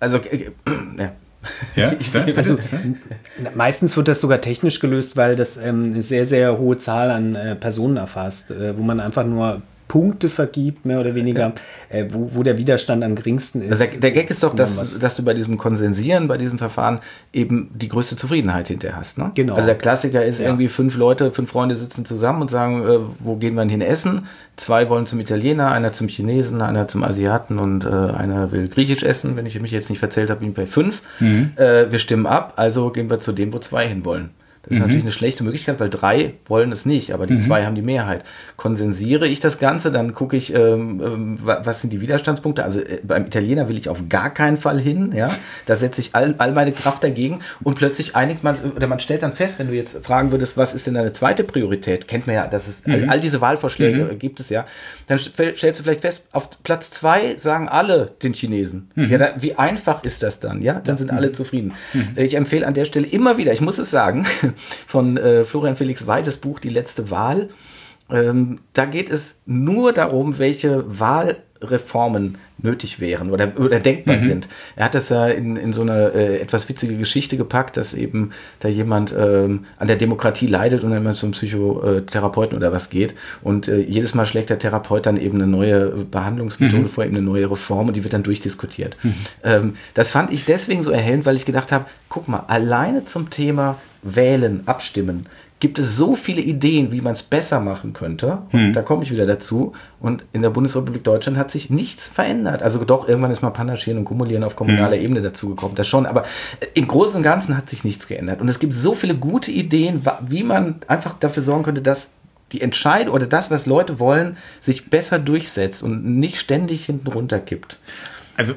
Speaker 1: also äh, ja.
Speaker 3: Ja, also meistens wird das sogar technisch gelöst, weil das ähm, eine sehr, sehr hohe Zahl an äh, Personen erfasst, äh, wo man einfach nur Punkte vergibt, mehr oder weniger, äh, wo, wo der Widerstand am geringsten ist.
Speaker 1: Also der, der, Gag ist doch, dass, dass du bei diesem Konsensieren, bei diesem Verfahren eben die größte Zufriedenheit hinterher hast. Ne?
Speaker 3: Genau.
Speaker 1: Also der Klassiker ist ja. irgendwie fünf Leute, fünf Freunde sitzen zusammen und sagen, äh, wo gehen wir hin essen? Zwei wollen zum Italiener, einer zum Chinesen, einer zum Asiaten und äh, einer will Griechisch essen. Wenn ich mich jetzt nicht verzählt habe, bin ich bei fünf. Mhm. Äh, wir stimmen ab, also gehen wir zu dem, wo zwei hinwollen. Das ist mhm. natürlich eine schlechte Möglichkeit, weil drei wollen es nicht, aber die mhm. zwei haben die Mehrheit. Konsensiere ich das Ganze, dann gucke ich, ähm, ähm, was sind die Widerstandspunkte. Also äh, beim Italiener will ich auf gar keinen Fall hin. Ja, da setze ich all, all meine Kraft dagegen und plötzlich einigt man oder man stellt dann fest, wenn du jetzt fragen würdest, was ist denn deine zweite Priorität? Kennt man ja, dass es mhm. all, all, diese Wahlvorschläge mhm. gibt es ja. Dann stellst du vielleicht fest, auf Platz zwei sagen alle den Chinesen. Mhm. Ja, da, wie einfach ist das dann? Ja, dann sind alle zufrieden. Ich empfehle an der Stelle immer wieder, ich muss es sagen von äh, Florian Felix Weides Buch Die letzte Wahl. Ähm, da geht es nur darum, welche Wahlreformen nötig wären oder, oder denkbar mhm. sind. Er hat das ja in, in so eine äh, etwas witzige Geschichte gepackt, dass eben da jemand ähm, an der Demokratie leidet und dann immer zum Psychotherapeuten oder was geht. Und äh, jedes Mal schlägt der Therapeut dann eben eine neue Behandlungsmethode mhm. vor, eben eine neue Reform und die wird dann durchdiskutiert. Mhm. Ähm, das fand ich deswegen so erhellend, weil ich gedacht habe, guck mal, alleine zum Thema Wählen, Abstimmen, gibt es so viele Ideen, wie man es besser machen könnte. Hm. Da komme ich wieder dazu. Und in der Bundesrepublik Deutschland hat sich nichts verändert. Also doch, irgendwann ist mal Panaschieren und Kumulieren auf kommunaler hm. Ebene dazugekommen. Das schon. Aber im Großen und Ganzen hat sich nichts geändert. Und es gibt so viele gute Ideen, wie man einfach dafür sorgen könnte, dass die Entscheidung oder das, was Leute wollen, sich besser durchsetzt und nicht ständig hinten runterkippt.
Speaker 2: Also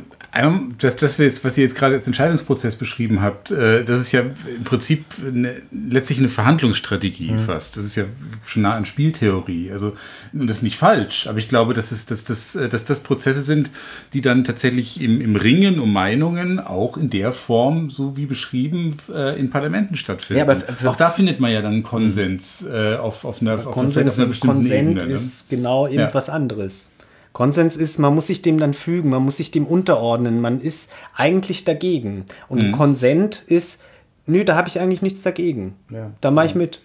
Speaker 2: das, das jetzt, was ihr jetzt gerade als Entscheidungsprozess beschrieben habt, äh, das ist ja im Prinzip eine, letztlich eine Verhandlungsstrategie mhm. fast. Das ist ja schon nah an Spieltheorie. Also, und das ist nicht falsch, aber ich glaube, dass, es, dass, das, äh, dass das Prozesse sind, die dann tatsächlich im, im Ringen um Meinungen auch in der Form, so wie beschrieben, äh, in Parlamenten stattfinden. Ja, aber auch da findet man ja dann Konsens äh, auf, auf, einer, auf,
Speaker 3: Konsens auf einer bestimmten Konsent Ebene. Ne? ist genau irgendwas ja. anderes. Konsens ist, man muss sich dem dann fügen, man muss sich dem unterordnen, man ist eigentlich dagegen. Und mhm. Konsent ist, nö, da habe ich eigentlich nichts dagegen. Ja. Da mache ich mit.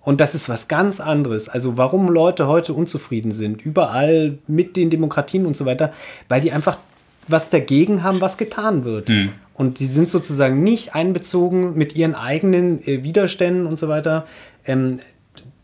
Speaker 3: Und das ist was ganz anderes. Also warum Leute heute unzufrieden sind, überall mit den Demokratien und so weiter, weil die einfach was dagegen haben, was getan wird. Mhm. Und die sind sozusagen nicht einbezogen mit ihren eigenen äh, Widerständen und so weiter. Ähm,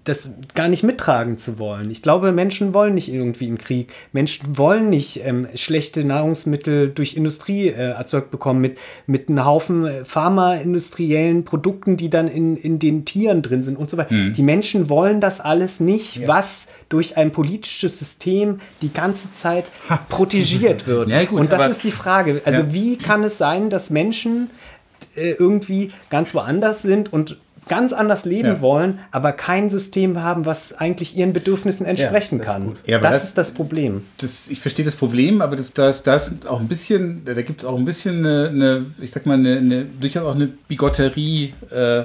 Speaker 3: das gar nicht mittragen zu wollen. Ich glaube, Menschen wollen nicht irgendwie einen Krieg. Menschen wollen nicht ähm, schlechte Nahrungsmittel durch Industrie äh, erzeugt bekommen mit, mit einem Haufen äh, pharmaindustriellen Produkten, die dann in, in den Tieren drin sind und so weiter. Mhm. Die Menschen wollen das alles nicht, ja. was durch ein politisches System die ganze Zeit protegiert wird. Ja, gut, und das ist die Frage. Also ja. wie kann es sein, dass Menschen äh, irgendwie ganz woanders sind und ganz anders leben ja. wollen, aber kein System haben, was eigentlich ihren Bedürfnissen entsprechen ja, kann. Ja, das, das, ist das Problem.
Speaker 2: Das, ich verstehe das Problem, aber das, das, das auch ein bisschen, da gibt es auch ein bisschen eine, eine, ich sag mal, eine, eine, durchaus auch eine Bigotterie äh,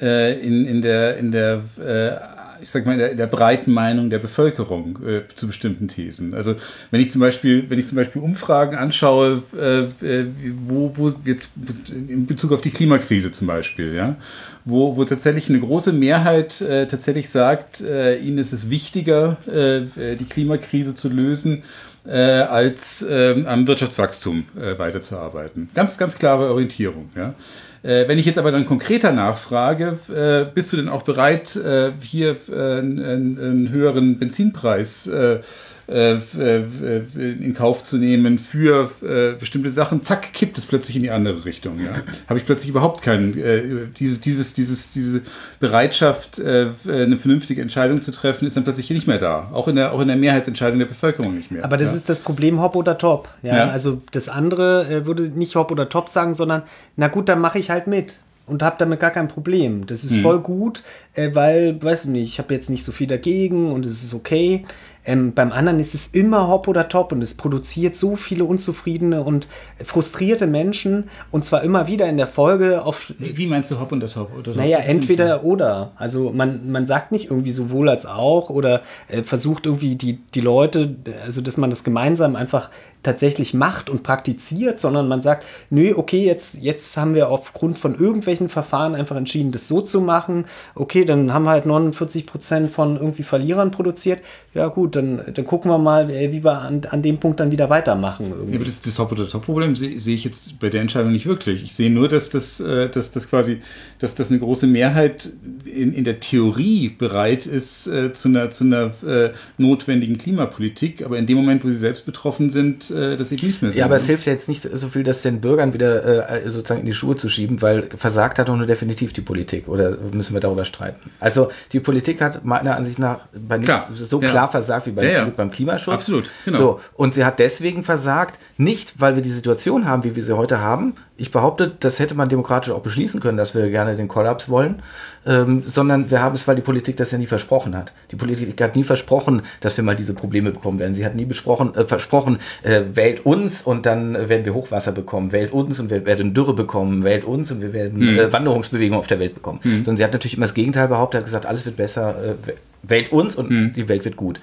Speaker 2: äh in, in der, in der äh, ich sag mal, der, der, breiten Meinung der Bevölkerung äh, zu bestimmten Thesen. Also wenn ich zum Beispiel, wenn ich zum Beispiel Umfragen anschaue, äh, äh wo, wo jetzt in Bezug auf die Klimakrise zum Beispiel, ja, wo, wo tatsächlich eine große Mehrheit äh, tatsächlich sagt, äh, ihnen ist es wichtiger, äh, die Klimakrise zu lösen, äh, als ähm, am Wirtschaftswachstum äh, weiterzuarbeiten. Ganz, ganz klare Orientierung. Ja? Äh, wenn ich jetzt aber dann konkreter nachfrage, äh, bist du denn auch bereit, äh, hier einen, einen, höheren Benzinpreis äh, äh, äh, in Kauf zu nehmen für äh, bestimmte Sachen, zack, kippt es plötzlich in die andere Richtung. Ja? Habe ich plötzlich überhaupt keinen, äh, dieses, dieses, dieses, diese Bereitschaft, äh, eine vernünftige Entscheidung zu treffen, ist dann plötzlich nicht mehr da. Auch in der, auch in der Mehrheitsentscheidung der Bevölkerung nicht mehr.
Speaker 3: Aber das
Speaker 2: ja?
Speaker 3: ist das Problem Hop oder Top. Ja? ja? Also das andere äh, würde nicht Hop oder Top sagen, sondern na gut, dann mache ich halt mit und habe damit gar kein Problem. Das ist mhm. voll gut, äh, weil, weiß ich nicht, ich habe jetzt nicht so viel dagegen und es ist okay. Ähm, beim anderen ist es immer hopp oder top und es produziert so viele unzufriedene und frustrierte Menschen und zwar immer wieder in der Folge auf.
Speaker 2: Wie meinst du hopp oder top?
Speaker 3: Oder naja, entweder oder. Also man, man sagt nicht irgendwie sowohl als auch oder äh, versucht irgendwie die, die Leute, also dass man das gemeinsam einfach tatsächlich macht und praktiziert, sondern man sagt, nö, okay, jetzt, jetzt haben wir aufgrund von irgendwelchen Verfahren einfach entschieden, das so zu machen. Okay, dann haben wir halt 49 Prozent von irgendwie Verlierern produziert. Ja gut, dann, dann gucken wir mal, äh, wie wir an, an dem Punkt dann wieder weitermachen.
Speaker 2: Irgendwie. Ja, aber das, das Top- oder Top-Problem sehe seh ich jetzt bei der Entscheidung nicht wirklich. Ich sehe nur, dass das, äh, dass das quasi, dass das eine große Mehrheit in, in der Theorie bereit ist äh, zu einer, zu einer äh, notwendigen Klimapolitik, aber in dem Moment, wo sie selbst betroffen sind, äh, das eben nicht mehr
Speaker 1: so. Ja, aber es hilft ja jetzt nicht so viel, das den Bürgern wieder äh, sozusagen in die Schuhe zu schieben, weil versagt hat doch nur definitiv die Politik. Oder müssen wir darüber streiten? Also die Politik hat meiner Ansicht nach bei klar. so ja. klar versagt wie bei, ja, beim Klimaschutz.
Speaker 2: Absolut,
Speaker 1: genau. So, und sie hat deswegen versagt, nicht weil wir die Situation haben, wie wir sie heute haben. Ich behaupte, das hätte man demokratisch auch beschließen können, dass wir gerne den Kollaps wollen, ähm, sondern wir haben es, weil die Politik das ja nie versprochen hat. Die Politik hat nie versprochen, dass wir mal diese Probleme bekommen werden. Sie hat nie besprochen, äh, versprochen, äh, wählt uns und dann werden wir Hochwasser bekommen, wählt uns und wir werden Dürre bekommen, wählt uns und wir werden hm. äh, Wanderungsbewegungen auf der Welt bekommen. Hm. Sondern sie hat natürlich immer das Gegenteil behauptet, hat gesagt, alles wird besser, äh, wählt uns und hm. die Welt wird gut.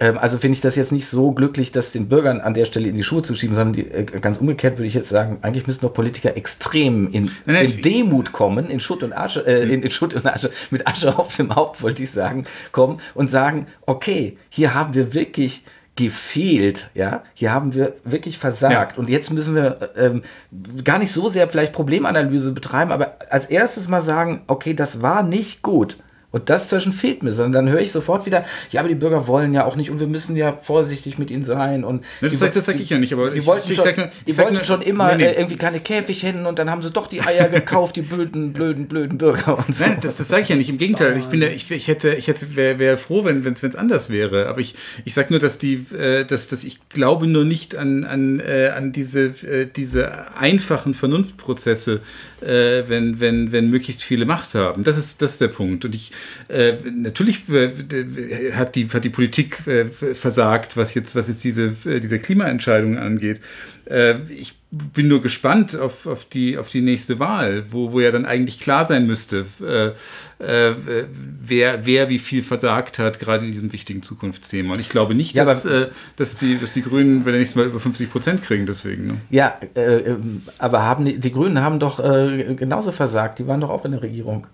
Speaker 1: Ähm, also finde ich das jetzt nicht so glücklich, das den Bürgern an der Stelle in die Schuhe zu schieben, sondern die, äh, ganz umgekehrt würde ich jetzt sagen, eigentlich müssen doch Politiker extrem in, nein, in Demut kommen, in Schutt und Asche, äh, in, in, Schutt und Asche, mit Asche auf dem Haupt, wollte ich sagen, kommen und sagen, okay, hier haben wir wirklich gefehlt, ja, hier haben wir wirklich versagt ja. und jetzt müssen wir ähm, gar nicht so sehr vielleicht Problemanalyse betreiben, aber als erstes mal sagen, okay, das war nicht gut. Und das zwischen fehlt mir, sondern dann höre ich sofort wieder, ja, aber die Bürger wollen ja auch nicht und wir müssen ja vorsichtig mit ihnen sein. Und
Speaker 2: ja, das, sage sag ich ja nicht, aber
Speaker 1: die ich, wollten, ich, schon, sag, die wollten nur, schon immer nee, nee. Äh, irgendwie keine Käfighennen und dann haben sie doch die Eier gekauft, die blöden, blöden, blöden Bürger und
Speaker 2: so. Nein, das, das sage ich ja nicht. Im Gegenteil, ich bin ja, ich, ich hätte, ich hätte, wäre wär froh, wenn es anders wäre. Aber ich, ich sage nur, dass die, äh, dass, dass ich glaube nur nicht an, an, äh, an diese, äh, diese einfachen Vernunftprozesse, äh, wenn, wenn, wenn möglichst viele Macht haben. Das ist, das ist der Punkt. Und ich, äh, natürlich äh, hat, die, hat die Politik äh, versagt, was jetzt, was jetzt diese, äh, diese Klimaentscheidungen angeht. Äh, ich bin nur gespannt auf, auf, die, auf die nächste Wahl, wo, wo ja dann eigentlich klar sein müsste, äh, äh, wer, wer wie viel versagt hat, gerade in diesem wichtigen Zukunftsthema. Und ich glaube nicht, ja, dass, äh, dass, die, dass die Grünen bei der nächsten Mal über 50 Prozent kriegen, deswegen. Ne?
Speaker 1: Ja, äh, ähm, aber haben die, die Grünen haben doch äh, genauso versagt, die waren doch auch in der Regierung.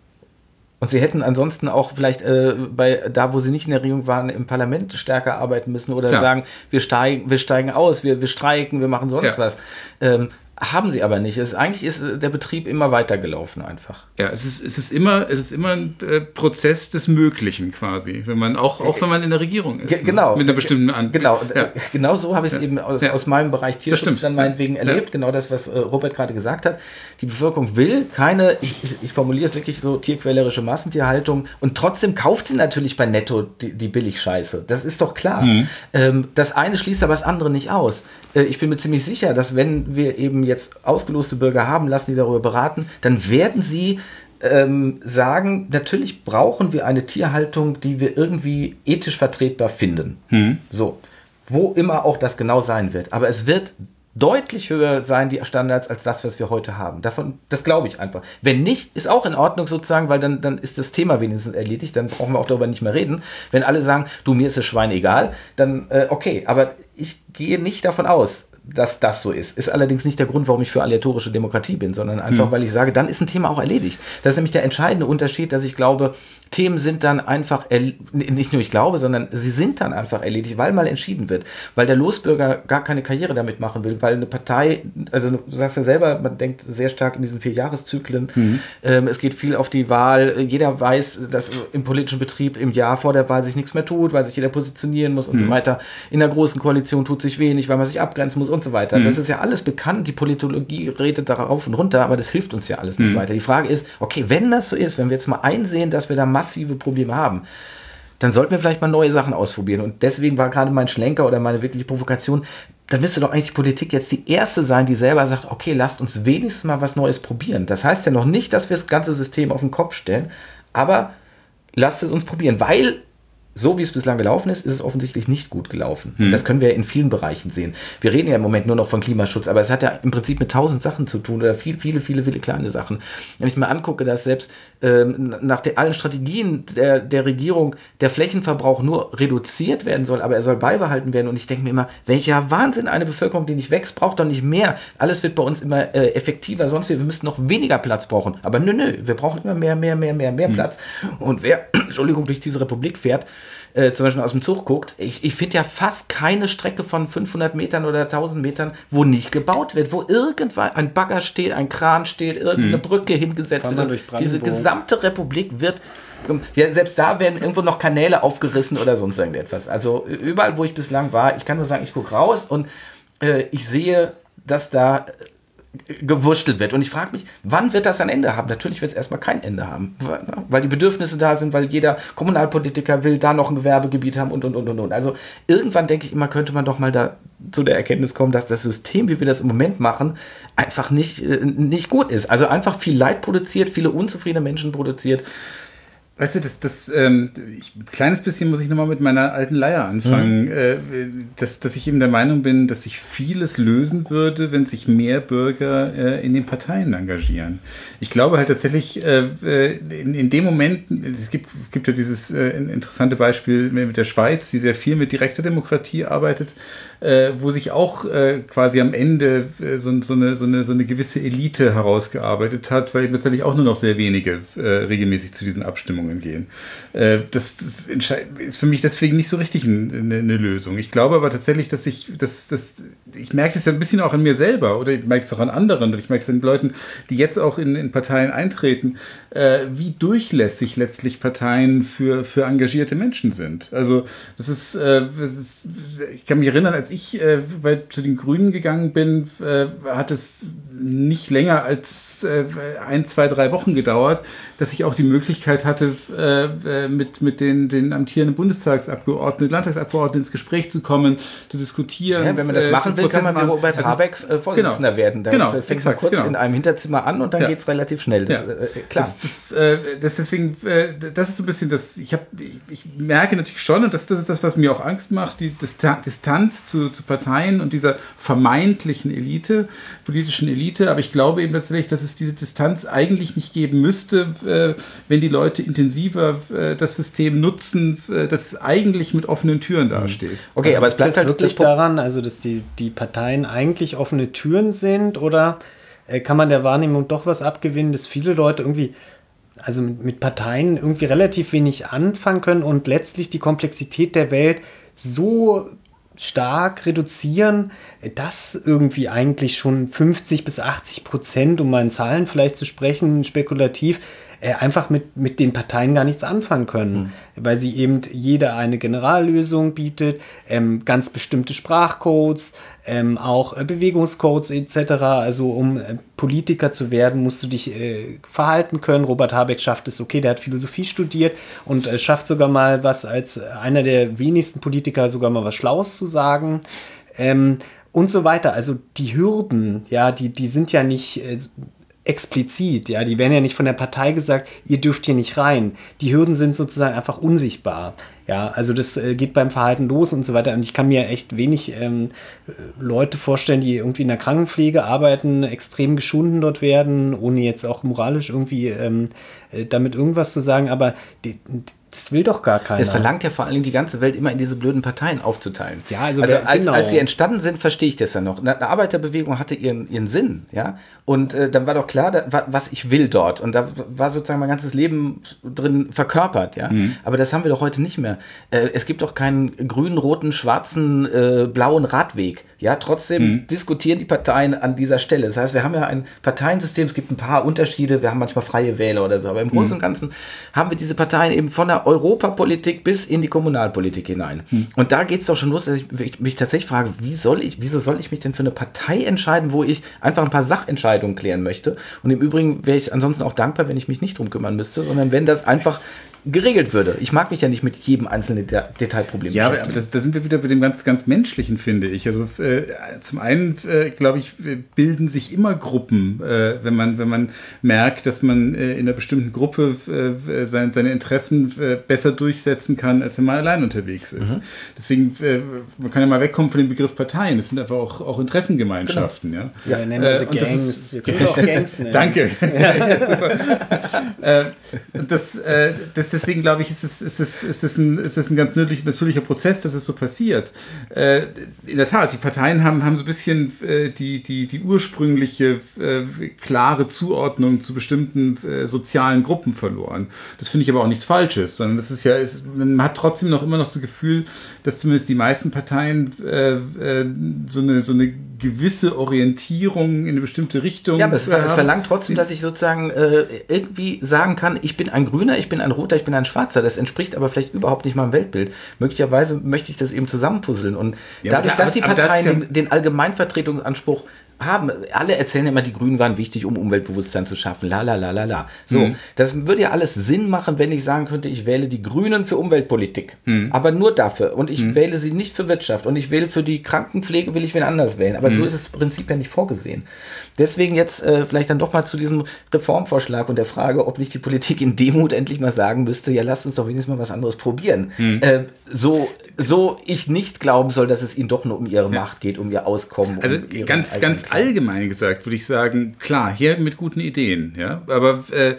Speaker 1: Und sie hätten ansonsten auch vielleicht äh, bei da, wo sie nicht in der Regierung waren, im Parlament stärker arbeiten müssen oder ja. sagen, wir steigen, wir steigen aus, wir, wir streiken, wir machen sonst ja. was. Ähm, haben sie aber nicht. Es, eigentlich ist der Betrieb immer weitergelaufen einfach.
Speaker 2: Ja, es ist, es ist immer, es ist immer ein äh, Prozess des Möglichen quasi, wenn man auch, auch wenn man in der Regierung ist.
Speaker 1: Ne? Genau.
Speaker 2: Ne? Mit einer bestimmten An
Speaker 1: Genau, ja. genau so habe ich es ja. eben aus, ja. aus meinem Bereich Tierschutz dann meinetwegen erlebt. Genau das, was äh, Robert gerade gesagt hat. Die Bevölkerung will keine, ich, ich, formuliere es wirklich so, tierquälerische Massentierhaltung und trotzdem kauft sie natürlich bei Netto die, die Billigscheiße. Das ist doch klar. Mhm. Ähm, das eine schließt aber das andere nicht aus. Äh, ich bin mir ziemlich sicher, dass wenn wir eben jetzt ausgeloste Bürger haben, lassen die darüber beraten, dann werden sie ähm, sagen, natürlich brauchen wir eine Tierhaltung, die wir irgendwie ethisch vertretbar finden. Hm. So, wo immer auch das genau sein wird. Aber es wird deutlich höher sein, die Standards, als das, was wir heute haben. Davon, das glaube ich einfach. Wenn nicht, ist auch in Ordnung sozusagen, weil dann, dann ist das Thema wenigstens erledigt, dann brauchen wir auch darüber nicht mehr reden. Wenn alle sagen, du, mir ist das Schwein egal, dann äh, okay, aber ich gehe nicht davon aus, dass das so ist. Ist allerdings nicht der Grund, warum ich für aleatorische Demokratie bin, sondern einfach, hm. weil ich sage, dann ist ein Thema auch erledigt. Das ist nämlich der entscheidende Unterschied, dass ich glaube, Themen sind dann einfach, nicht nur ich glaube, sondern sie sind dann einfach erledigt, weil mal entschieden wird. Weil der Losbürger gar keine Karriere damit machen will, weil eine Partei, also du sagst ja selber, man denkt sehr stark in diesen vier Jahreszyklen. Mhm. Ähm, es geht viel auf die Wahl. Jeder weiß, dass im politischen Betrieb im Jahr vor der Wahl sich nichts mehr tut, weil sich jeder positionieren muss und mhm. so weiter. In der großen Koalition tut sich wenig, weil man sich abgrenzen muss und so weiter. Mhm. Das ist ja alles bekannt. Die Politologie redet darauf und runter, aber das hilft uns ja alles nicht mhm. weiter. Die Frage ist, okay, wenn das so ist, wenn wir jetzt mal einsehen, dass wir da mal massive Probleme haben, dann sollten wir vielleicht mal neue Sachen ausprobieren. Und deswegen war gerade mein Schlenker oder meine wirkliche Provokation, dann müsste doch eigentlich die Politik jetzt die erste sein, die selber sagt, okay, lasst uns wenigstens mal was Neues probieren. Das heißt ja noch nicht, dass wir das ganze System auf den Kopf stellen, aber lasst es uns probieren, weil so wie es bislang gelaufen ist, ist es offensichtlich nicht gut gelaufen. Hm. Das können wir in vielen Bereichen sehen. Wir reden ja im Moment nur noch von Klimaschutz, aber es hat ja im Prinzip mit tausend Sachen zu tun oder viele, viele, viele, viele kleine Sachen. Wenn ich mir angucke, dass selbst ähm, nach der, allen Strategien der, der Regierung der Flächenverbrauch nur reduziert werden soll, aber er soll beibehalten werden. Und ich denke mir immer, welcher Wahnsinn, eine Bevölkerung, die nicht wächst, braucht doch nicht mehr. Alles wird bei uns immer äh, effektiver, sonst wir, wir müssten noch weniger Platz brauchen. Aber nö, nö, wir brauchen immer mehr, mehr, mehr, mehr, mehr hm. Platz. Und wer, Entschuldigung, durch diese Republik fährt, äh, zum Beispiel aus dem Zug guckt, ich, ich finde ja fast keine Strecke von 500 Metern oder 1000 Metern, wo nicht gebaut wird, wo irgendwann ein Bagger steht, ein Kran steht, irgendeine hm. Brücke hingesetzt wird. Diese gesamte Republik wird ja, selbst da werden irgendwo noch Kanäle aufgerissen oder sonst irgendetwas. Also überall, wo ich bislang war, ich kann nur sagen, ich gucke raus und äh, ich sehe, dass da gewurschtelt wird. Und ich frage mich, wann wird das ein Ende haben? Natürlich wird es erstmal kein Ende haben, weil die Bedürfnisse da sind, weil jeder Kommunalpolitiker will da noch ein Gewerbegebiet haben und, und, und, und, und. Also irgendwann denke ich immer, könnte man doch mal da zu der Erkenntnis kommen, dass das System, wie wir das im Moment machen, einfach nicht, äh, nicht gut ist. Also einfach viel Leid produziert, viele unzufriedene Menschen produziert.
Speaker 2: Weißt du, das, das ähm, ich, ein kleines bisschen muss ich nochmal mit meiner alten Leier anfangen, mhm. äh, dass, dass ich eben der Meinung bin, dass sich vieles lösen würde, wenn sich mehr Bürger äh, in den Parteien engagieren. Ich glaube halt tatsächlich, äh, äh in, in dem Moment, es gibt, gibt ja dieses äh, interessante Beispiel mit der Schweiz, die sehr viel mit direkter Demokratie arbeitet, äh, wo sich auch quasi am Ende so, so, eine, so, eine, so eine gewisse Elite herausgearbeitet hat, weil eben tatsächlich auch nur noch sehr wenige regelmäßig zu diesen Abstimmungen gehen. Äh, das, ist für mich deswegen nicht so richtig eine, Lösung. Ich glaube aber tatsächlich, dass ich, das, das, ich merke das ja ein bisschen auch an mir selber oder ich merke es auch an anderen und ich merke es an Leuten, die jetzt auch in, in Parteien eintreten, äh, wie durchlässig letztlich Parteien für, für engagierte Menschen sind. Also das ist, das ist ich kann mich erinnern, als ich äh, bei, zu den Grünen gegangen bin, äh, hat es nicht länger als äh, ein, zwei, drei Wochen gedauert, dass ich auch die Möglichkeit hatte, äh, äh, mit, mit den, den amtierenden Bundestagsabgeordneten, Landtagsabgeordneten ins Gespräch zu kommen, zu diskutieren. Ja,
Speaker 1: wenn man das äh, machen will, kann man wie Robert also, Habeck Vorsitzender genau, werden. Da genau, fängt exakt, man kurz genau. in einem Hinterzimmer an und dann ja. geht es relativ schnell. Das,
Speaker 2: ja. klar. Das, das, das deswegen, das ist so ein bisschen das, ich, hab, ich, ich merke natürlich schon, und das, das ist das, was mir auch Angst macht, die Distanz zu, zu Parteien und dieser vermeintlichen Elite, politischen Elite. Aber ich glaube eben tatsächlich, dass es diese Distanz eigentlich nicht geben müsste, äh, wenn die Leute intensiver äh, das System nutzen, äh, das eigentlich mit offenen Türen mhm. dasteht.
Speaker 3: Okay, aber es bleibt das halt wirklich daran, also dass die, die Parteien eigentlich offene Türen sind oder kann man der Wahrnehmung doch was abgewinnen, dass viele Leute irgendwie also mit, mit, Parteien irgendwie relativ wenig anfangen können und letztlich die Komplexität der Welt so stark reduzieren, dass irgendwie eigentlich schon 50 bis 80 Prozent, um mal in Zahlen vielleicht zu sprechen, spekulativ, äh, einfach mit, mit den Parteien gar nichts anfangen können, mhm. weil sie eben jeder eine Generallösung bietet, ähm, ganz bestimmte Sprachcodes, ähm, auch äh, Bewegungscodes etc. Also um äh, Politiker zu werden, musst du dich äh, verhalten können. Robert Habeck schafft es, okay, der hat Philosophie studiert und äh, schafft sogar mal was als einer der wenigsten Politiker sogar mal was Schlaues zu sagen. Ähm, und so weiter. Also die Hürden, ja, die, die sind ja nicht äh, explizit, ja, die werden ja nicht von der Partei gesagt, ihr dürft hier nicht rein. Die Hürden sind sozusagen einfach unsichtbar. Ja, also das äh, geht beim Verhalten los und so weiter. Und ich kann mir echt wenig ähm, Leute vorstellen, die irgendwie in der Krankenpflege arbeiten, extrem geschunden dort werden, ohne jetzt auch moralisch irgendwie ähm, äh, damit irgendwas zu sagen. Aber die, das will doch gar keiner.
Speaker 1: Es verlangt ja vor allen Dingen die ganze Welt immer in diese blöden Parteien aufzuteilen.
Speaker 3: Ja, also,
Speaker 1: also als, genau. als sie entstanden sind, verstehe ich das ja noch. Eine Arbeiterbewegung hatte ihren, ihren Sinn, ja. Und äh, dann war doch klar, da, was ich will dort. Und da war sozusagen mein ganzes Leben drin verkörpert, ja. Mhm. Aber das haben wir doch heute nicht mehr. Äh, es gibt doch keinen grünen, roten, schwarzen, äh, blauen Radweg. Ja, trotzdem mhm. diskutieren die Parteien an dieser Stelle. Das heißt, wir haben ja ein Parteiensystem, es gibt ein paar Unterschiede, wir haben manchmal freie Wähler oder so, aber im. Großen und Ganzen haben wir diese Parteien eben von der Europapolitik bis in die Kommunalpolitik hinein. Mhm. Und da geht es doch schon los, dass ich mich tatsächlich frage, wie soll ich, wieso soll ich mich denn für eine Partei entscheiden, wo ich einfach ein paar Sachentscheidungen klären möchte? Und im Übrigen wäre ich ansonsten auch dankbar, wenn ich mich nicht drum kümmern müsste, sondern wenn das einfach geregelt würde. Ich mag mich ja nicht mit jedem einzelnen De Detailproblem
Speaker 2: Ja, aber da sind wir wieder bei dem ganz, ganz Menschlichen, finde ich. Also äh, zum einen, äh, glaube ich, bilden sich immer Gruppen, äh, wenn, man, wenn man merkt, dass man äh, in einer bestimmten Gruppe äh, seine, seine Interessen äh, besser durchsetzen kann, als wenn man allein unterwegs ist. Mhm. Deswegen, man kann ja mal wegkommen von dem Begriff Parteien. Das sind einfach auch, auch Interessengemeinschaften. Genau. Ja, ja nennen wir sie Gangs. Ist, wir können auch Gangs nennen. Danke. Ja, das, das ist deswegen glaube ich, ist es, ist, es, ist, es ein, ist es ein ganz natürlicher, natürlicher Prozess, dass es so passiert. Äh, in der Tat, die Parteien haben, haben so ein bisschen äh, die, die, die ursprüngliche äh, klare Zuordnung zu bestimmten äh, sozialen Gruppen verloren. Das finde ich aber auch nichts Falsches, sondern das ist ja, ist, man hat trotzdem noch immer noch das Gefühl, dass zumindest die meisten Parteien äh, äh, so, eine, so eine gewisse Orientierung in eine bestimmte Richtung.
Speaker 1: Ja, aber es, es verlangt trotzdem, dass ich sozusagen irgendwie sagen kann, ich bin ein Grüner, ich bin ein Roter, ich bin ein Schwarzer. Das entspricht aber vielleicht überhaupt nicht meinem Weltbild. Möglicherweise möchte ich das eben zusammenpuzzeln. Und ja, dadurch, dass die Parteien das ja den, den Allgemeinvertretungsanspruch haben, alle erzählen immer, die Grünen waren wichtig, um Umweltbewusstsein zu schaffen, la la la la la. So, mhm. das würde ja alles Sinn machen, wenn ich sagen könnte, ich wähle die Grünen für Umweltpolitik. Mhm. Aber nur dafür. Und ich mhm. wähle sie nicht für Wirtschaft. Und ich wähle für die Krankenpflege, will ich wen anders wählen. Aber so mhm. ist im Prinzip ja nicht vorgesehen. Deswegen jetzt äh, vielleicht dann doch mal zu diesem Reformvorschlag und der Frage, ob nicht die Politik in Demut endlich mal sagen müsste, ja, lasst uns doch wenigstens mal was anderes probieren. Mhm. Äh, so, so ich nicht glauben soll, dass es ihnen doch nur um ihre ja. Macht geht, um ihr Auskommen.
Speaker 2: Also
Speaker 1: um
Speaker 2: ganz, ganz allgemein gesagt würde ich sagen, klar, hier mit guten Ideen, ja. Aber äh,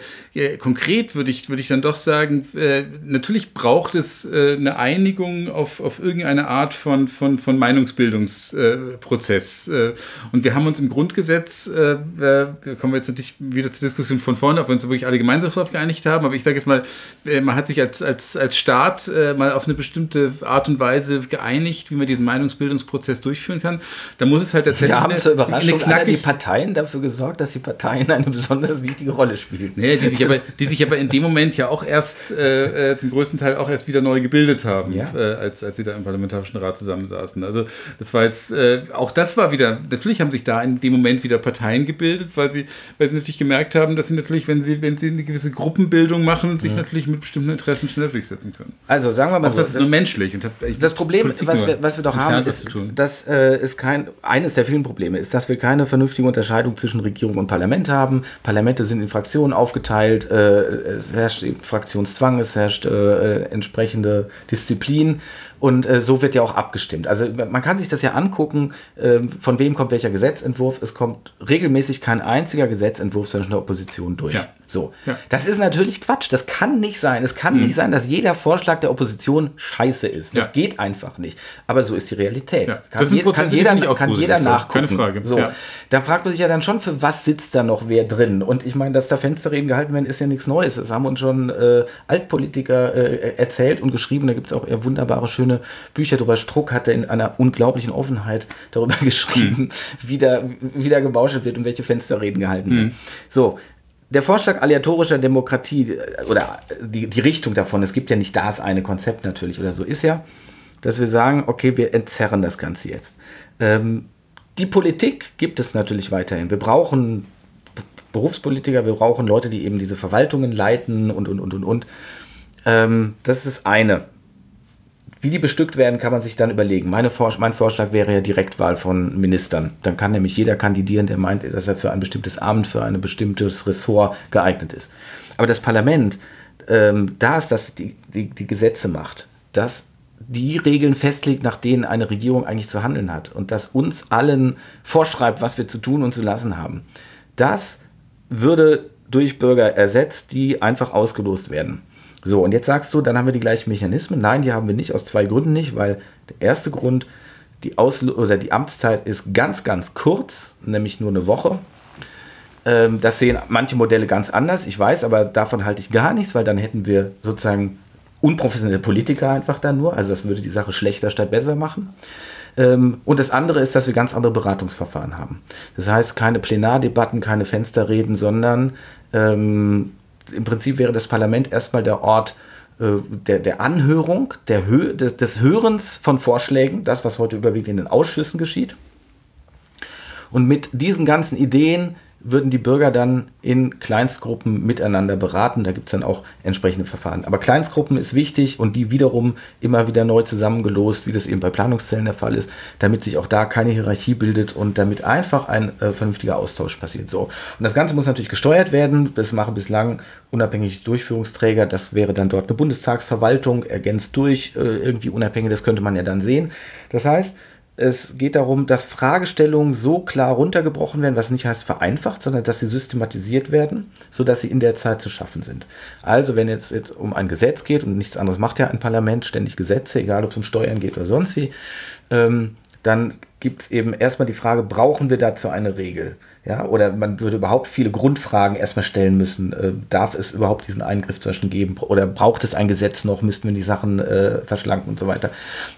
Speaker 2: konkret würde ich, würde ich dann doch sagen, äh, natürlich braucht es äh, eine Einigung auf, auf irgendeine Art von, von, von Meinungsbildungsprozess. Äh, und wir haben uns im Grundgesetz äh, äh, kommen wir jetzt natürlich wieder zur Diskussion von vorne, ob wir uns wirklich alle gemeinsam darauf geeinigt haben. Aber ich sage jetzt mal, äh, man hat sich als, als, als Staat äh, mal auf eine bestimmte Art und Weise geeinigt, wie man diesen Meinungsbildungsprozess durchführen kann. Da muss es halt
Speaker 1: tatsächlich. Da haben zur Überraschung alle die Parteien dafür gesorgt, dass die Parteien eine besonders wichtige Rolle spielen.
Speaker 2: Nee, die sich aber, die sich aber in dem Moment ja auch erst äh, zum größten Teil auch erst wieder neu gebildet haben, ja. äh, als, als sie da im Parlamentarischen Rat zusammensaßen. Also das war jetzt, äh, auch das war wieder, natürlich haben sich da in dem Moment wieder Parteien Parteien gebildet, weil sie, weil sie natürlich gemerkt haben, dass sie natürlich, wenn sie, wenn sie eine gewisse Gruppenbildung machen, sich ja. natürlich mit bestimmten Interessen schneller durchsetzen können.
Speaker 1: Also sagen wir mal
Speaker 2: Auch so, das ist nur menschlich. Und
Speaker 1: das Problem, was wir, was wir doch haben, ist, dass äh, ist kein, eines der vielen Probleme ist, dass wir keine vernünftige Unterscheidung zwischen Regierung und Parlament haben. Parlamente sind in Fraktionen aufgeteilt, äh, es herrscht Fraktionszwang, es herrscht äh, entsprechende Disziplin und äh, so wird ja auch abgestimmt. Also man kann sich das ja angucken, äh, von wem kommt welcher Gesetzentwurf. Es kommt regelmäßig kein einziger Gesetzentwurf zwischen der Opposition durch. Ja. So. Ja. Das ist natürlich Quatsch. Das kann nicht sein. Es kann mhm. nicht sein, dass jeder Vorschlag der Opposition scheiße ist. Das ja. geht einfach nicht. Aber so ist die Realität. Ja. Kann, je, kann, jeder, kann jeder nachgucken.
Speaker 2: Keine Frage.
Speaker 1: So. Da fragt man sich ja dann schon, für was sitzt da noch wer drin? Und ich meine, dass da Fensterreden gehalten werden, ist ja nichts Neues. Das haben uns schon äh, Altpolitiker äh, erzählt und geschrieben. Da gibt es auch wunderbare, schöne Bücher darüber. Struck hatte in einer unglaublichen Offenheit darüber geschrieben, mhm. wie, da, wie da gebauschelt wird und welche Fensterreden gehalten werden. Mhm. So, der Vorschlag aleatorischer Demokratie äh, oder die, die Richtung davon, es gibt ja nicht das eine Konzept natürlich oder so, ist ja, dass wir sagen, okay, wir entzerren das Ganze jetzt. Ähm, die Politik gibt es natürlich weiterhin. Wir brauchen Berufspolitiker, wir brauchen Leute, die eben diese Verwaltungen leiten und, und, und, und, und. Ähm, das ist eine. Wie die bestückt werden, kann man sich dann überlegen. Meine Vor mein Vorschlag wäre ja Direktwahl von Ministern. Dann kann nämlich jeder kandidieren, der meint, dass er für ein bestimmtes Amt, für ein bestimmtes Ressort geeignet ist. Aber das Parlament, ähm, da ist das die, die, die Gesetze macht, dass die Regeln festlegt, nach denen eine Regierung eigentlich zu handeln hat und das uns allen vorschreibt, was wir zu tun und zu lassen haben. Das würde durch Bürger ersetzt, die einfach ausgelost werden. So, und jetzt sagst du, dann haben wir die gleichen Mechanismen. Nein, die haben wir nicht, aus zwei Gründen nicht, weil der erste Grund, die, Ausl oder die Amtszeit ist ganz, ganz kurz, nämlich nur eine Woche. Ähm, das sehen manche Modelle ganz anders, ich weiß, aber davon halte ich gar nichts, weil dann hätten wir sozusagen unprofessionelle Politiker einfach dann nur. Also das würde die Sache schlechter statt besser machen. Ähm, und das andere ist, dass wir ganz andere Beratungsverfahren haben. Das heißt, keine Plenardebatten, keine Fensterreden, sondern ähm, im Prinzip wäre das Parlament erstmal der Ort äh, der, der Anhörung, der Hö des, des Hörens von Vorschlägen, das, was heute überwiegend in den Ausschüssen geschieht. Und mit diesen ganzen Ideen würden die Bürger dann in Kleinstgruppen miteinander beraten. Da gibt es dann auch entsprechende Verfahren. Aber Kleinstgruppen ist wichtig und die wiederum immer wieder neu zusammengelost, wie das eben bei Planungszellen der Fall ist, damit sich auch da keine Hierarchie bildet und damit einfach ein äh, vernünftiger Austausch passiert. So. Und das Ganze muss natürlich gesteuert werden. Das machen bislang unabhängig Durchführungsträger. Das wäre dann dort eine Bundestagsverwaltung, ergänzt durch, äh, irgendwie unabhängig. Das könnte man ja dann sehen. Das heißt, es geht darum, dass Fragestellungen so klar runtergebrochen werden, was nicht heißt vereinfacht, sondern dass sie systematisiert werden, sodass sie in der Zeit zu schaffen sind. Also wenn jetzt, jetzt um ein Gesetz geht und nichts anderes macht ja ein Parlament, ständig Gesetze, egal ob es um Steuern geht oder sonst wie, ähm, dann gibt es eben erstmal die Frage, brauchen wir dazu eine Regel? Ja, oder man würde überhaupt viele Grundfragen erstmal stellen müssen. Äh, darf es überhaupt diesen Eingriff zwischen geben? Oder braucht es ein Gesetz noch? Müssten wir die Sachen äh, verschlanken und so weiter?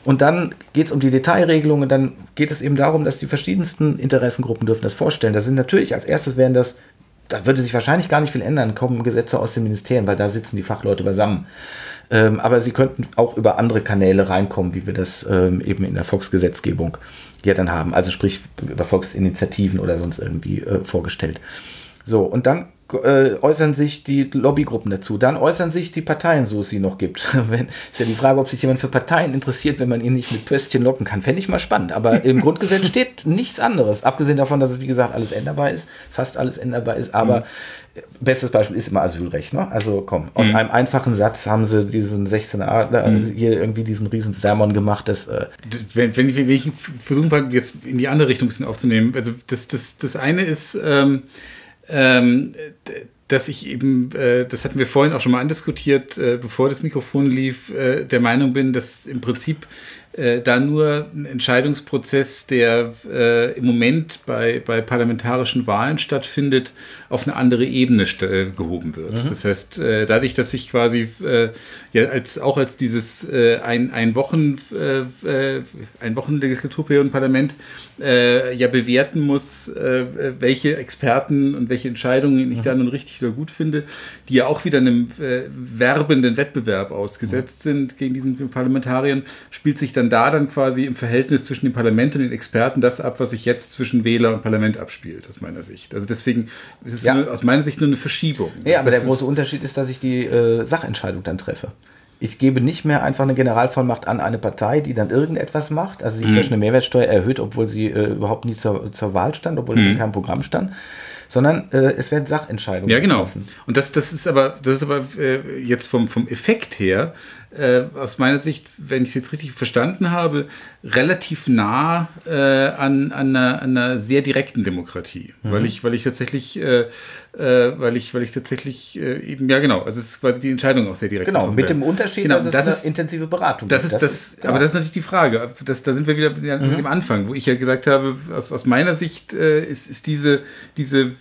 Speaker 1: Und dann geht es um die Detailregelungen. Dann geht es eben darum, dass die verschiedensten Interessengruppen dürfen das vorstellen. Das sind natürlich als erstes wären das, da würde sich wahrscheinlich gar nicht viel ändern, kommen Gesetze aus den Ministerien, weil da sitzen die Fachleute beisammen. Ähm, aber sie könnten auch über andere Kanäle reinkommen, wie wir das ähm, eben in der Volksgesetzgebung ja dann haben. Also sprich über Volksinitiativen oder sonst irgendwie äh, vorgestellt. So, und dann äh, äußern sich die Lobbygruppen dazu. Dann äußern sich die Parteien, so es sie noch gibt. wenn, ist ja die Frage, ob sich jemand für Parteien interessiert, wenn man ihn nicht mit Pöstchen locken kann. Fände ich mal spannend. Aber im Grundgesetz steht nichts anderes. Abgesehen davon, dass es, wie gesagt, alles änderbar ist, fast alles änderbar ist. Aber mhm. Bestes Beispiel ist immer Asylrecht. Ne? Also komm, aus mhm. einem einfachen Satz haben sie diesen 16a, äh, mhm. hier irgendwie diesen riesen Sermon gemacht. Dass, äh
Speaker 2: wenn, wenn, wenn ich versuche, jetzt in die andere Richtung ein bisschen aufzunehmen. Also das, das, das eine ist... Ähm, ähm, dass ich eben, äh, das hatten wir vorhin auch schon mal andiskutiert, äh, bevor das Mikrofon lief, äh, der Meinung bin, dass im Prinzip da nur ein Entscheidungsprozess, der äh, im Moment bei, bei parlamentarischen Wahlen stattfindet, auf eine andere Ebene äh, gehoben wird. Mhm. Das heißt, äh, dadurch, dass ich quasi äh, ja als auch als dieses äh, ein, ein Wochen ein Wochen Legislaturperiodenparlament ja bewerten muss, welche Experten und welche Entscheidungen ich mhm. da nun richtig oder gut finde, die ja auch wieder einem werbenden Wettbewerb ausgesetzt mhm. sind gegen diesen Parlamentariern, spielt sich dann dann da dann quasi im Verhältnis zwischen dem Parlament und den Experten das ab, was sich jetzt zwischen Wähler und Parlament abspielt, aus meiner Sicht. Also deswegen ist es ja. nur, aus meiner Sicht nur eine Verschiebung.
Speaker 1: Ja, aber der große Unterschied ist, dass ich die äh, Sachentscheidung dann treffe. Ich gebe nicht mehr einfach eine Generalvollmacht an eine Partei, die dann irgendetwas macht. Also sie mhm. zum Beispiel eine Mehrwertsteuer erhöht, obwohl sie äh, überhaupt nie zur, zur Wahl stand, obwohl mhm. sie in keinem Programm stand sondern äh, es werden Sachentscheidungen
Speaker 2: Ja, genau. Getroffen. Und das, das ist aber, das ist aber äh, jetzt vom, vom Effekt her äh, aus meiner Sicht, wenn ich es jetzt richtig verstanden habe, relativ nah äh, an, an, einer, an, einer, sehr direkten Demokratie. Mhm. Weil ich, weil ich tatsächlich, äh, äh, weil ich, weil ich tatsächlich äh, eben, ja genau, also es ist quasi die Entscheidung auch sehr direkt.
Speaker 1: Genau, mit dem Unterschied,
Speaker 2: genau, dass das
Speaker 1: es
Speaker 2: ist, intensive Beratung das ist. Das, das ist genau. Aber das ist natürlich die Frage. Das, da sind wir wieder mhm. dem Anfang, wo ich ja gesagt habe, aus, aus meiner Sicht äh, ist, ist diese, diese,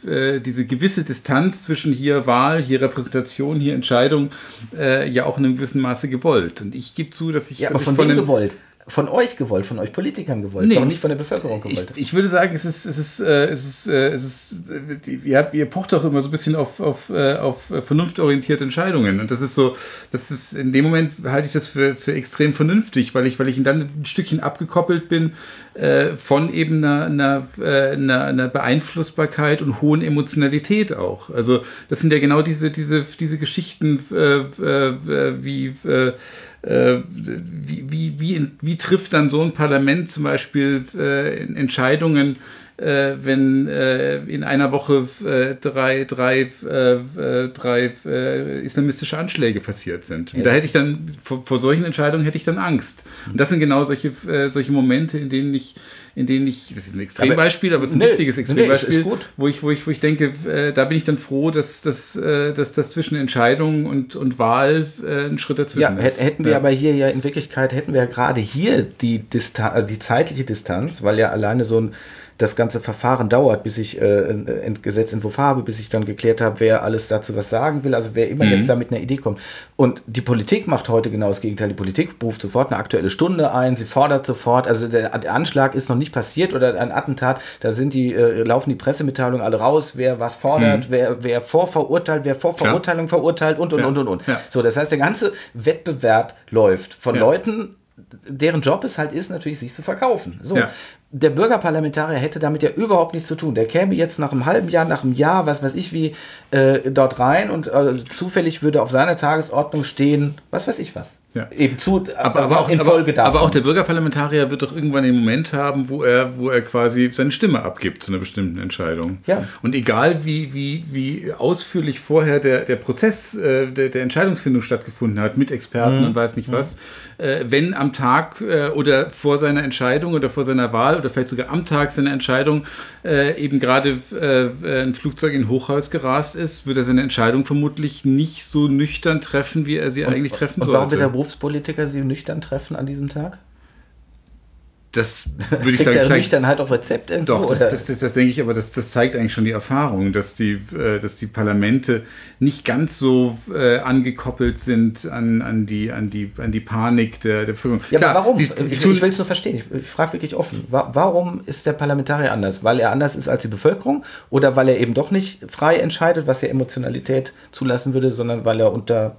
Speaker 2: diese gewisse Distanz zwischen hier Wahl, hier Repräsentation, hier Entscheidung ja auch in einem gewissen Maße gewollt gewollt. Und ich gebe zu, dass ich.
Speaker 1: Ja, aber von, von wem gewollt? Von euch gewollt, von euch Politikern gewollt,
Speaker 2: nee, doch nicht von der Bevölkerung gewollt. Ich, ich würde sagen, es ist, es ist, äh, es ist, äh, es ist, äh, ihr, ihr pocht doch immer so ein bisschen auf, auf, äh, auf vernunftorientierte Entscheidungen. Und das ist so, das ist, in dem Moment halte ich das für, für extrem vernünftig, weil ich, weil ich dann ein Stückchen abgekoppelt bin äh, von eben einer, einer, äh, einer, einer Beeinflussbarkeit und hohen Emotionalität auch. Also das sind ja genau diese, diese, diese Geschichten wie äh, wie, wie, wie, wie trifft dann so ein Parlament zum Beispiel äh, Entscheidungen, äh, wenn äh, in einer Woche äh, drei, drei, äh, drei islamistische Anschläge passiert sind. Und da hätte ich dann, vor, vor, solchen Entscheidungen hätte ich dann Angst. Und das sind genau solche, solche Momente, in denen ich in denen ich, das ist ein Extrembeispiel, aber es ist ein nee, wichtiges Extrembeispiel, nee, wo, ich, wo, ich, wo ich denke, äh, da bin ich dann froh, dass, dass, äh, dass das zwischen Entscheidung und, und Wahl äh, ein Schritt dazwischen
Speaker 1: ja, ist. Hätten wir ja. aber hier ja in Wirklichkeit, hätten wir ja gerade hier die, Distan äh, die zeitliche Distanz, weil ja alleine so ein das ganze Verfahren dauert, bis ich äh, ein Gesetzentwurf habe, bis ich dann geklärt habe, wer alles dazu was sagen will, also wer immer mhm. jetzt da mit einer Idee kommt. Und die Politik macht heute genau das Gegenteil. Die Politik ruft sofort eine aktuelle Stunde ein, sie fordert sofort, also der, der Anschlag ist noch nicht passiert oder ein Attentat, da sind die, äh, laufen die Pressemitteilungen alle raus, wer was fordert, mhm. wer, wer vorverurteilt, wer vor Verurteilung ja. verurteilt und und ja. und und und. Ja. So, das heißt, der ganze Wettbewerb läuft von Leuten, deren Job es halt ist, natürlich sich zu verkaufen. So, ja der Bürgerparlamentarier hätte damit ja überhaupt nichts zu tun. Der käme jetzt nach einem halben Jahr, nach einem Jahr, was weiß ich wie, äh, dort rein und äh, zufällig würde auf seiner Tagesordnung stehen, was weiß ich was.
Speaker 2: Ja. Eben zu, aber, aber, auch in Folge davon. Aber auch der Bürgerparlamentarier wird doch irgendwann den Moment haben, wo er, wo er quasi seine Stimme abgibt zu einer bestimmten Entscheidung.
Speaker 1: Ja.
Speaker 2: Und egal wie, wie, wie ausführlich vorher der, der Prozess äh, der, der Entscheidungsfindung stattgefunden hat, mit Experten mhm. und weiß nicht mhm. was, äh, wenn am Tag äh, oder vor seiner Entscheidung oder vor seiner Wahl oder vielleicht sogar am Tag seiner Entscheidung äh, eben gerade äh, ein Flugzeug in Hochhaus gerast ist, wird er seine Entscheidung vermutlich nicht so nüchtern treffen, wie er sie und, eigentlich treffen sollte.
Speaker 1: Berufspolitiker sie nüchtern treffen an diesem Tag?
Speaker 2: das würde ich sagen. Der
Speaker 1: zeigt, dann halt auf Rezept
Speaker 2: irgendwo, Doch, das, das, das, das, denke ich, aber das, das zeigt eigentlich schon die Erfahrung, dass die, äh, dass die Parlamente nicht ganz so äh, angekoppelt sind an, an, die, an, die, an die Panik der, der Bevölkerung.
Speaker 1: Ja, Klar, aber warum? Die, die ich, ich will es nur verstehen. Ich, ich frage wirklich offen. Warum ist der Parlamentarier anders? Weil er anders ist als die Bevölkerung oder weil er eben doch nicht frei entscheidet, was ja Emotionalität zulassen würde, sondern weil er unter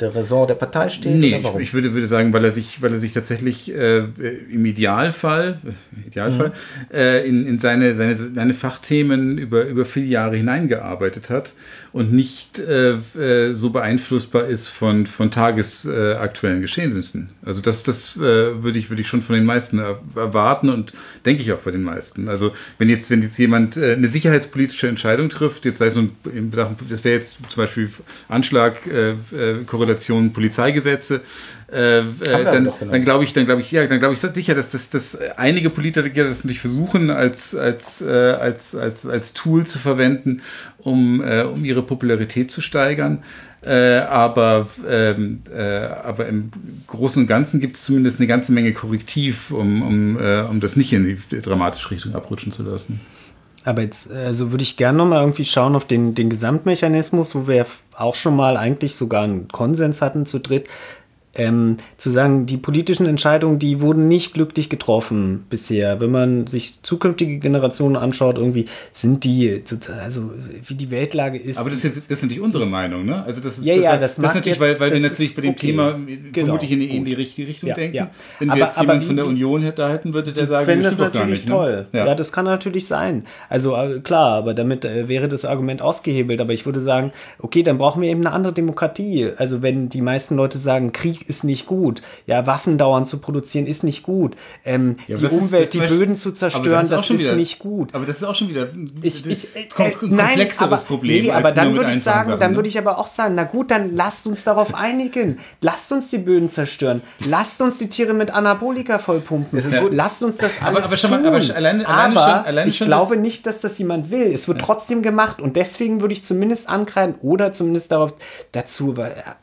Speaker 1: der Raison der Partei steht?
Speaker 2: Nee, ich, ich, würde, würde sagen, weil er sich, weil er sich tatsächlich äh, im Idealfall, äh, Idealfall mhm. äh, in, in seine, seine, seine Fachthemen über, über viele Jahre hineingearbeitet hat und nicht äh, äh, so beeinflussbar ist von, von tagesaktuellen Geschehnissen. Also das, das äh, würde ich, würde ich schon von den meisten erwarten und denke ich auch bei den meisten. Also wenn jetzt, wenn jetzt jemand äh, eine sicherheitspolitische Entscheidung trifft, jetzt sei es nun, das wäre jetzt zum Beispiel Anschlag, äh, äh, Korrelation, Polizeigesetze, äh, äh, dann, dann glaube ich, dann glaube ich, ja, dann glaube ich sicher, dass, das, dass einige Politiker das natürlich versuchen, als, als, äh, als, als, als Tool zu verwenden, um, äh, um ihre Popularität zu steigern. Äh, aber, ähm, äh, aber im Großen und Ganzen gibt es zumindest eine ganze Menge Korrektiv, um, um, um das nicht in die dramatische Richtung abrutschen zu lassen.
Speaker 3: Aber jetzt, also würde ich gerne nochmal irgendwie schauen auf den, den Gesamtmechanismus, wo wir auch schon mal eigentlich sogar einen Konsens hatten zu dritt, ähm, zu sagen, die politischen Entscheidungen, die wurden nicht glücklich getroffen bisher. Wenn man sich zukünftige Generationen anschaut, irgendwie sind die, also wie die Weltlage ist.
Speaker 2: Aber das ist, das ist natürlich unsere das, Meinung, ne? Also das ist,
Speaker 3: ja,
Speaker 2: das,
Speaker 3: ja, das,
Speaker 2: das ist natürlich, weil, weil wir natürlich bei dem okay. Thema genau, vermutlich in, in, die richtige Richtung ja, denken. Ja. Wenn wir aber, jetzt jemanden von der Union da hätten, würde der sagen,
Speaker 3: das natürlich gar nicht, ne? toll. Ne? Ja. ja. das kann natürlich sein. Also äh, klar, aber damit äh, wäre das Argument ausgehebelt. Aber ich würde sagen, okay, dann brauchen wir eben eine andere Demokratie. Also wenn die meisten Leute sagen, Krieg Krieg ist nicht gut. Ja, Waffen dauernd zu produzieren ist nicht gut. Ähm, ja, die Umwelt, ist, die Beispiel, Böden zu zerstören, das, ist, das ist wieder, nicht gut.
Speaker 2: Aber das ist auch schon wieder
Speaker 3: ich, ich, äh, komplexeres nein, aber, Problem. Nee, aber dann würde ich sagen, Sachen, dann ne? würde ich aber auch sagen, na gut, dann lasst uns darauf einigen. Lasst uns die Böden zerstören. Lasst uns die Tiere mit Anabolika vollpumpen. Ja. Lasst uns das alles aber, aber schon mal, aber alleine, alleine aber schon, ich schon glaube nicht, dass das jemand will. Es wird ja. trotzdem gemacht und deswegen würde ich zumindest ankreiden oder zumindest darauf dazu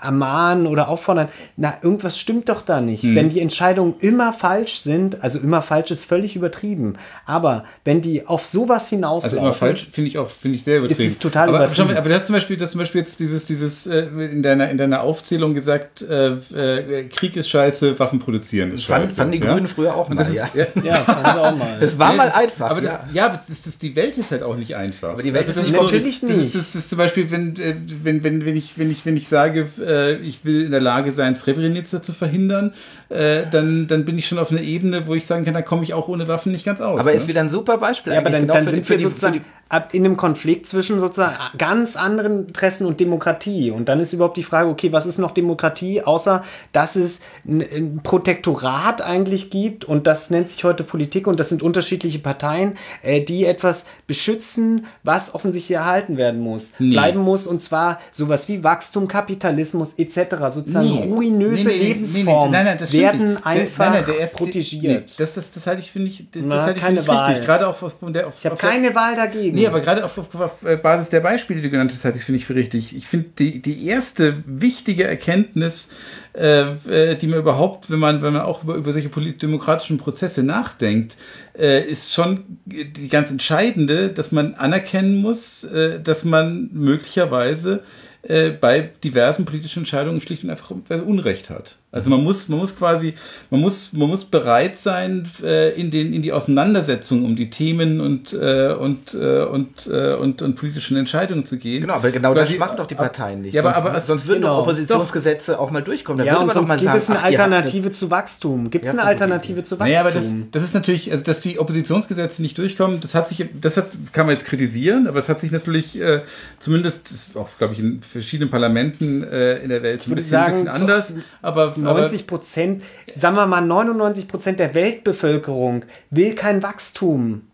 Speaker 3: ermahnen oder auffordern, na, na, irgendwas stimmt doch da nicht. Hm. Wenn die Entscheidungen immer falsch sind, also immer falsch ist völlig übertrieben, aber wenn die auf sowas hinauslaufen.
Speaker 2: Also immer falsch finde ich auch, finde ich sehr übertrieben.
Speaker 3: Ist es total
Speaker 2: aber,
Speaker 3: übertrieben.
Speaker 2: Aber, aber das zum Beispiel, das zum Beispiel jetzt dieses, dieses äh, in, deiner, in deiner Aufzählung gesagt, äh, äh, Krieg ist scheiße, Waffen produzieren ist scheiße.
Speaker 1: Fanden die Grünen ja? früher auch mal,
Speaker 2: das ist, ja. ja,
Speaker 1: fanden auch mal. Das war nee, mal einfach.
Speaker 2: Aber das, ja, ja aber das, das, die Welt ist halt auch nicht einfach.
Speaker 1: Aber die Welt
Speaker 2: also
Speaker 1: ist nicht
Speaker 3: natürlich
Speaker 2: nicht. Das ist, das ist zum Beispiel, wenn, äh, wenn, wenn, wenn, ich, wenn, ich, wenn ich sage, äh, ich will in der Lage sein, Srebrenica zu verhindern, äh, dann, dann bin ich schon auf einer Ebene, wo ich sagen kann, da komme ich auch ohne Waffen nicht ganz aus.
Speaker 1: Aber ne? ist wieder ein super Beispiel.
Speaker 3: Ja, aber dann, genau dann sind wir sozusagen in einem Konflikt zwischen sozusagen ganz anderen Interessen und Demokratie. Und dann ist überhaupt die Frage, okay, was ist noch Demokratie, außer dass es ein, Protektorat eigentlich gibt und das nennt sich heute Politik und das sind unterschiedliche Parteien, äh, die etwas beschützen, was offensichtlich erhalten werden muss, nee. bleiben muss und zwar sowas wie Wachstum, Kapitalismus etc., sozusagen nee. ruinöse nee, Lebensformen werden einfach nein, nein, erste, protegiert.
Speaker 2: das, das, das halte ich, finde ich, das, das halte ich, find ich richtig.
Speaker 3: Gerade auch auf, der, auf, ich habe keine Wahl dagegen.
Speaker 2: Nee, aber gerade auf, auf, auf, Basis der Beispiele, die du genannt hast, halte ich finde ich für richtig. Ich finde die, die erste wichtige Erkenntnis, äh, äh, die man überhaupt, wenn man, wenn man auch über, über solche demokratischen Prozesse nachdenkt, äh, ist schon die ganz entscheidende, dass man anerkennen muss, äh, dass man möglicherweise äh, bei diversen politischen Entscheidungen schlicht und einfach Unrecht hat. Also man muss, man muss quasi, man muss, man muss bereit sein, äh, in, den, in die Auseinandersetzung um die Themen und, äh, und, äh, und, äh, und, und politischen Entscheidungen zu gehen.
Speaker 1: Genau, aber genau das machen doch die Parteien nicht.
Speaker 2: Ja, aber, sonst, aber sonst würden genau. Oppositionsgesetze doch. auch mal durchkommen. Da
Speaker 3: ja, und sonst gibt es eine Alternative zu Wachstum. Gibt es eine Alternative zu Wachstum?
Speaker 2: Naja, aber das, das ist natürlich, also dass die Oppositionsgesetze nicht durchkommen, das hat sich, das hat, kann man jetzt kritisieren, aber es hat sich natürlich äh, zumindest, auch glaube ich in verschiedenen Parlamenten äh, in der Welt
Speaker 3: ein bisschen, sagen, ein bisschen anders, aber 90 Prozent, sagen wir mal 99 Prozent der Weltbevölkerung will kein Wachstum.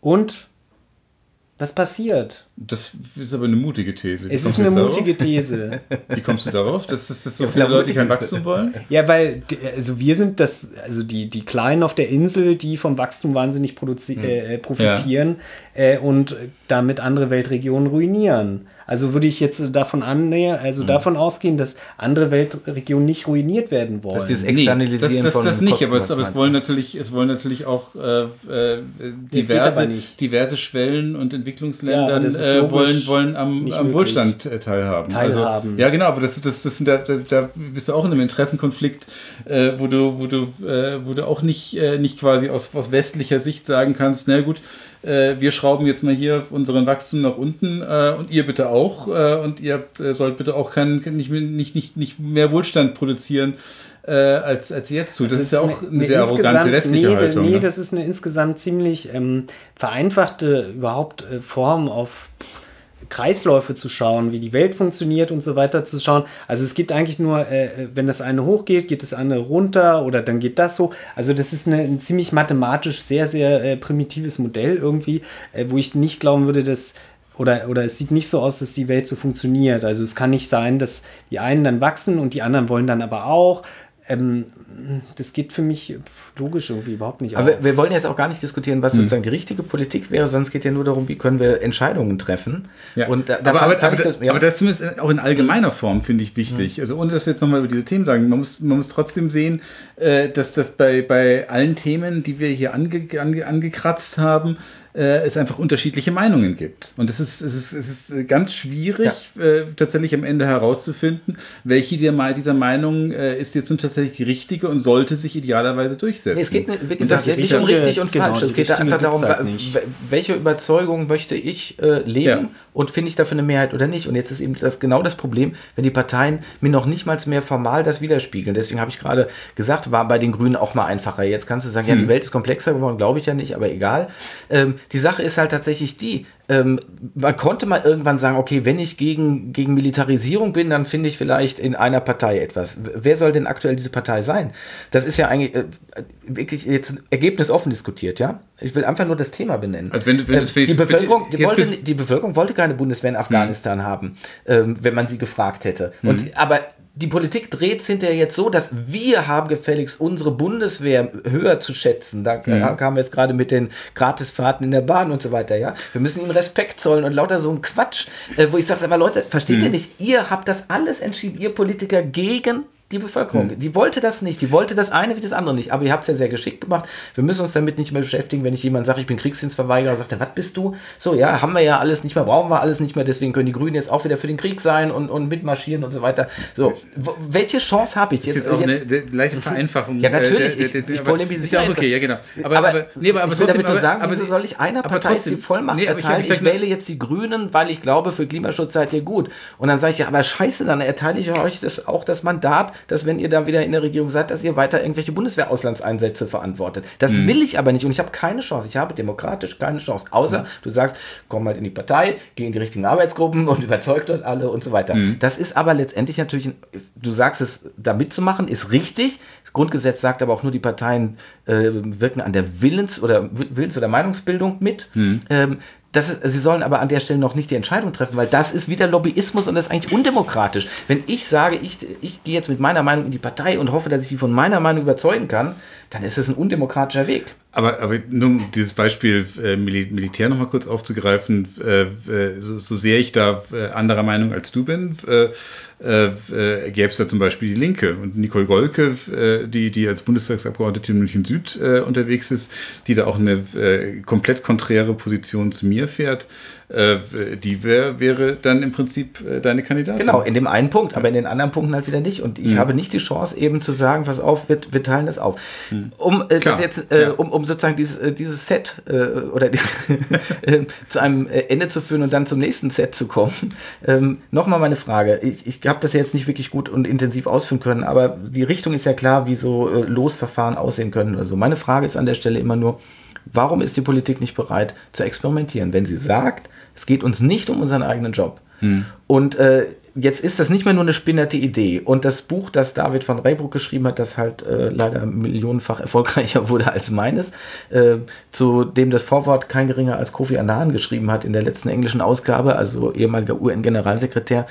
Speaker 3: Und was passiert?
Speaker 2: Das ist aber eine mutige These.
Speaker 3: Wie es ist eine mutige darauf? These.
Speaker 2: Wie kommst du darauf, dass, dass, dass so viele Leute kein Wachstum wollen?
Speaker 3: Ja, weil also wir sind das, also die, die Kleinen auf der Insel, die vom Wachstum wahnsinnig hm. äh, profitieren ja. äh, und damit andere Weltregionen ruinieren. Also würde ich jetzt davon annähern, also mhm. davon ausgehen, dass andere Weltregionen nicht ruiniert werden wollen. Dass
Speaker 2: dieses Externalisieren nee, das, das, das nicht, aber es, aber es wollen natürlich, es wollen natürlich auch äh, äh diverse, diverse Schwellen und Entwicklungen Entwicklungsländern ja, äh, wollen, wollen am, am Wohlstand äh, teilhaben.
Speaker 3: Also, teilhaben.
Speaker 2: Also, ja, genau, aber das, das, das sind da, da, da bist du auch in einem Interessenkonflikt, äh, wo du, wo du, äh, wo du auch nicht, äh, nicht quasi aus, aus westlicher Sicht sagen kannst, na gut, äh, wir schrauben jetzt mal hier unseren Wachstum nach unten äh, und ihr bitte auch äh, und ihr habt, äh, sollt bitte auch kein, nicht, nicht, nicht, nicht mehr Wohlstand produzieren. Äh, als, als jetzt tut. Das, das ist, ja auch eine, eine sehr arrogante westliche
Speaker 3: nee,
Speaker 2: Haltung.
Speaker 3: Nee,
Speaker 2: ne?
Speaker 3: das ist eine insgesamt ziemlich ähm, vereinfachte überhaupt äh, Form auf Kreisläufe zu schauen, wie die Welt funktioniert und so weiter zu schauen. Also es gibt eigentlich nur, äh, wenn das eine hochgeht, geht das andere runter oder dann geht das so. Also das ist eine, ein ziemlich mathematisch sehr, sehr äh, primitives Modell irgendwie, äh, wo ich nicht glauben würde, dass oder, oder es sieht nicht so aus, dass die Welt so funktioniert. Also es kann nicht sein, dass die einen dann wachsen und die anderen wollen dann aber auch. Ähm, das geht für mich logisch irgendwie überhaupt nicht.
Speaker 1: Aber auf. wir wollen jetzt auch gar nicht diskutieren, was hm. sozusagen die richtige Politik wäre, sondern es geht ja nur darum, wie können wir Entscheidungen treffen.
Speaker 2: Ja. Und da, aber, aber, aber, das, ja. aber, das, zumindest auch in allgemeiner Form finde ich wichtig. Hm. Also ohne dass wir jetzt nochmal über diese Themen sagen, man muss, man muss trotzdem sehen, äh, dass das bei, bei allen Themen, die wir hier ange, ange, angekratzt haben, äh, es einfach unterschiedliche Meinungen gibt. Und es ist, es ist, es ist ganz schwierig, ja. äh, tatsächlich am Ende herauszufinden, welche dieser Meinungen äh, ist jetzt nun tatsächlich die richtige und sollte sich idealerweise durchsetzen. Nee,
Speaker 1: es geht wie gesagt, nicht um richtig und genau, falsch. Es geht einfach darum, halt welche Überzeugung möchte ich äh, leben ja. und finde ich dafür eine Mehrheit oder nicht. Und jetzt ist eben das genau das Problem, wenn die Parteien mir noch nicht mal mehr formal das widerspiegeln. Deswegen habe ich gerade gesagt, war bei den Grünen auch mal einfacher. Jetzt kannst du sagen, hm. ja, die. Welt ist komplexer geworden, glaube ich ja nicht, aber egal. Ähm, die Sache ist halt tatsächlich die, ähm, man konnte mal irgendwann sagen, okay, wenn ich gegen, gegen Militarisierung bin, dann finde ich vielleicht in einer Partei etwas. Wer soll denn aktuell diese Partei sein? Das ist ja eigentlich äh, wirklich jetzt ergebnisoffen diskutiert, ja? Ich will einfach nur das Thema benennen.
Speaker 2: Also wenn, wenn
Speaker 1: ähm, die, Bevölkerung, die, wollte, die Bevölkerung wollte keine Bundeswehr in Afghanistan hm. haben, ähm, wenn man sie gefragt hätte. Hm. Und, aber die Politik dreht es hinterher jetzt so, dass wir haben gefälligst unsere Bundeswehr höher zu schätzen. Da mhm. kamen wir jetzt gerade mit den Gratisfahrten in der Bahn und so weiter, ja. Wir müssen ihnen Respekt zollen und lauter so ein Quatsch, äh, wo ich sage, aber Leute, versteht mhm. ihr nicht? Ihr habt das alles entschieden, ihr Politiker gegen die Bevölkerung. Hm. Die wollte das nicht. Die wollte das eine wie das andere nicht. Aber ihr habt es ja sehr geschickt gemacht. Wir müssen uns damit nicht mehr beschäftigen, wenn ich jemand sage, ich bin Kriegsdienstverweigerer, sagt er, was bist du? So, ja, haben wir ja alles nicht mehr, brauchen wir alles nicht mehr. Deswegen können die Grünen jetzt auch wieder für den Krieg sein und, und mitmarschieren und so weiter. So, welche Chance habe ich
Speaker 2: jetzt? Das ist jetzt auch jetzt, eine, leichte Vereinfachung.
Speaker 1: Ja, natürlich. Äh, ich, ich polemisiere.
Speaker 2: Ist ja okay, ja, genau.
Speaker 1: Aber, aber, aber, nee, aber, aber trotzdem, damit nur sagen, aber, wieso soll ich einer Partei trotzdem, die Vollmacht nee, erteilen? Ich, ich wähle jetzt die Grünen, weil ich glaube, für Klimaschutz seid ihr gut. Und dann sage ich, ja, aber scheiße, dann erteile ich euch das, auch das Mandat, dass wenn ihr dann wieder in der Regierung seid, dass ihr weiter irgendwelche Bundeswehrauslandseinsätze verantwortet. Das mhm. will ich aber nicht und ich habe keine Chance. Ich habe demokratisch keine Chance. Außer mhm. du sagst, komm halt in die Partei, geh in die richtigen Arbeitsgruppen und überzeug dort alle und so weiter. Mhm. Das ist aber letztendlich natürlich, du sagst es, da mitzumachen, ist richtig. Das Grundgesetz sagt aber auch nur, die Parteien äh, wirken an der Willens- oder Willens- oder Meinungsbildung mit. Mhm. Ähm, das ist, sie sollen aber an der Stelle noch nicht die Entscheidung treffen, weil das ist wieder Lobbyismus und das ist eigentlich undemokratisch. Wenn ich sage, ich, ich gehe jetzt mit meiner Meinung in die Partei und hoffe, dass ich sie von meiner Meinung überzeugen kann, dann ist es ein undemokratischer Weg.
Speaker 2: Aber, aber nur um dieses Beispiel äh, Mil Militär nochmal kurz aufzugreifen, äh, so, so, sehr ich da äh, anderer Meinung als du bin, äh, äh, gäbe es da zum Beispiel die Linke und Nicole Golke, äh, die, die als Bundestagsabgeordnete in München Süd äh, unterwegs ist, die da auch eine äh, komplett konträre Position zu mir fährt. Äh, die wär, wäre dann im Prinzip äh, deine Kandidatin.
Speaker 1: Genau, in dem einen Punkt, aber in den anderen Punkten halt wieder nicht. Und ich mhm. habe nicht die Chance, eben zu sagen, pass auf, wir, wir teilen das auf. Mhm. Um äh, das jetzt, äh, ja. um, um sozusagen dieses, äh, dieses Set äh, oder die, zu einem Ende zu führen und dann zum nächsten Set zu kommen. Ähm, Nochmal meine Frage. Ich, ich habe das jetzt nicht wirklich gut und intensiv ausführen können, aber die Richtung ist ja klar, wie so Losverfahren aussehen können. Also meine Frage ist an der Stelle immer nur, warum ist die Politik nicht bereit zu experimentieren? Wenn sie sagt, es geht uns nicht um unseren eigenen Job. Hm. Und äh, jetzt ist das nicht mehr nur eine spinnerte Idee. Und das Buch, das David von Reybruck geschrieben hat, das halt äh, leider millionenfach erfolgreicher wurde als meines, äh, zu dem das Vorwort kein geringer als Kofi Annan geschrieben hat in der letzten englischen Ausgabe, also ehemaliger UN-Generalsekretär.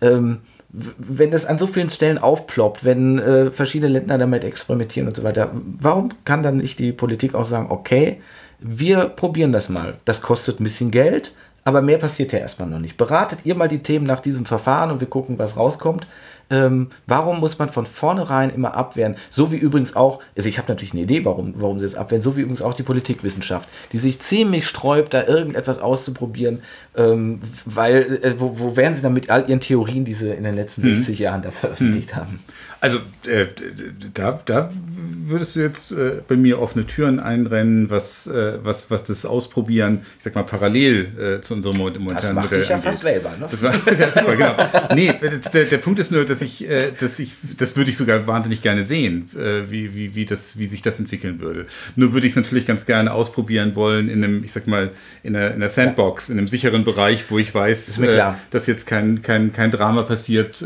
Speaker 1: Ähm, wenn das an so vielen Stellen aufploppt, wenn äh, verschiedene Länder damit experimentieren und so weiter, warum kann dann nicht die Politik auch sagen, okay, wir probieren das mal. Das kostet ein bisschen Geld, aber mehr passiert ja erstmal noch nicht. Beratet ihr mal die Themen nach diesem Verfahren und wir gucken, was rauskommt. ähm, warum muss man von vornherein immer abwehren? So wie übrigens auch, also ich habe natürlich eine Idee, warum, warum sie es abwehren, so wie übrigens auch die Politikwissenschaft, die sich ziemlich sträubt, da irgendetwas auszuprobieren, ähm, weil, äh, wo, wo wären sie dann mit all ihren Theorien, die sie in den letzten hm. 60 Jahren da veröffentlicht hm. haben?
Speaker 2: Also äh, da, da würdest du jetzt äh, bei mir offene Türen einrennen, was, äh, was, was das Ausprobieren, ich sag mal, parallel äh, zu unserem momentanen
Speaker 1: das macht Modell dich ja angeht. fast selber, ne?
Speaker 2: Das war, ja, super, genau. Nee, der, der Punkt ist nur, dass ich, äh, dass ich, das würde ich sogar wahnsinnig gerne sehen, äh, wie, wie, wie, das, wie sich das entwickeln würde. Nur würde ich es natürlich ganz gerne ausprobieren wollen in einem, ich sag mal, in einer, in einer Sandbox, in einem sicheren Bereich, wo ich weiß, dass jetzt kein, kein, kein Drama passiert,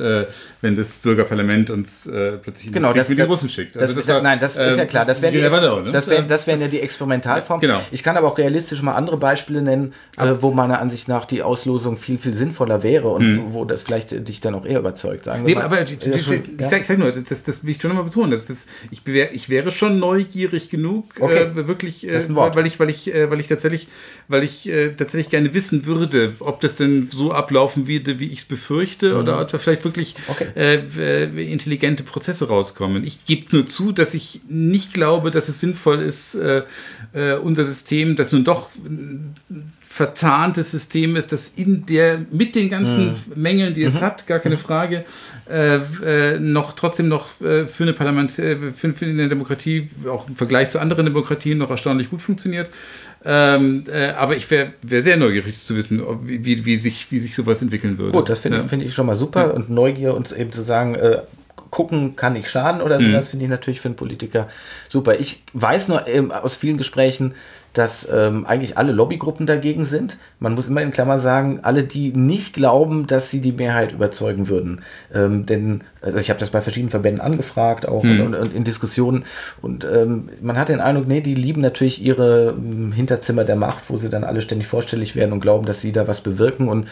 Speaker 2: wenn das Bürgerparlament uns äh, plötzlich
Speaker 1: genau, das,
Speaker 2: mit den Russen schickt.
Speaker 1: Also das, das war, nein, das ist ja ähm, klar. Das wären, die, know, ne? das wären, das wären ja die Experimentalformen. Genau. Ich kann aber auch realistisch mal andere Beispiele nennen, äh, wo meiner Ansicht nach die Auslosung viel, viel sinnvoller wäre und mhm. wo das gleich dich dann auch eher überzeugt. Sagen
Speaker 2: nee, mal, aber ich, ich, schon, ich, ja? sag, sag, nur, das, das will ich schon nochmal betonen. Das, das, ich, wär, ich wäre schon neugierig genug, okay. äh, wirklich, äh, weil ich, weil ich, äh, weil ich tatsächlich weil ich äh, tatsächlich gerne wissen würde, ob das denn so ablaufen würde, wie ich es befürchte, mhm. oder ob vielleicht wirklich okay. Äh, äh, intelligente Prozesse rauskommen. Ich gebe nur zu, dass ich nicht glaube, dass es sinnvoll ist, äh, äh, unser System, das nun doch verzahntes System ist, das in der mit den ganzen mhm. Mängeln, die es mhm. hat, gar keine mhm. Frage, äh, äh, noch trotzdem noch äh, für eine Parlament, äh, für, für, eine Demokratie auch im Vergleich zu anderen Demokratien noch erstaunlich gut funktioniert. Ähm, äh, aber ich wäre wär sehr neugierig zu wissen, wie, wie, wie, sich, wie sich sowas entwickeln würde.
Speaker 1: Gut, das finde ja. find ich schon mal super und Neugier und eben zu sagen, äh, gucken kann nicht schaden oder so, mhm. das finde ich natürlich für einen Politiker super. Ich weiß nur ähm, aus vielen Gesprächen, dass ähm, eigentlich alle Lobbygruppen dagegen sind. Man muss immer in Klammern sagen, alle, die nicht glauben, dass sie die Mehrheit überzeugen würden. Ähm, denn also ich habe das bei verschiedenen Verbänden angefragt, auch hm. und, und, in Diskussionen. Und ähm, man hat den Eindruck, nee, die lieben natürlich ihre ähm, Hinterzimmer der Macht, wo sie dann alle ständig vorstellig werden und glauben, dass sie da was bewirken. Und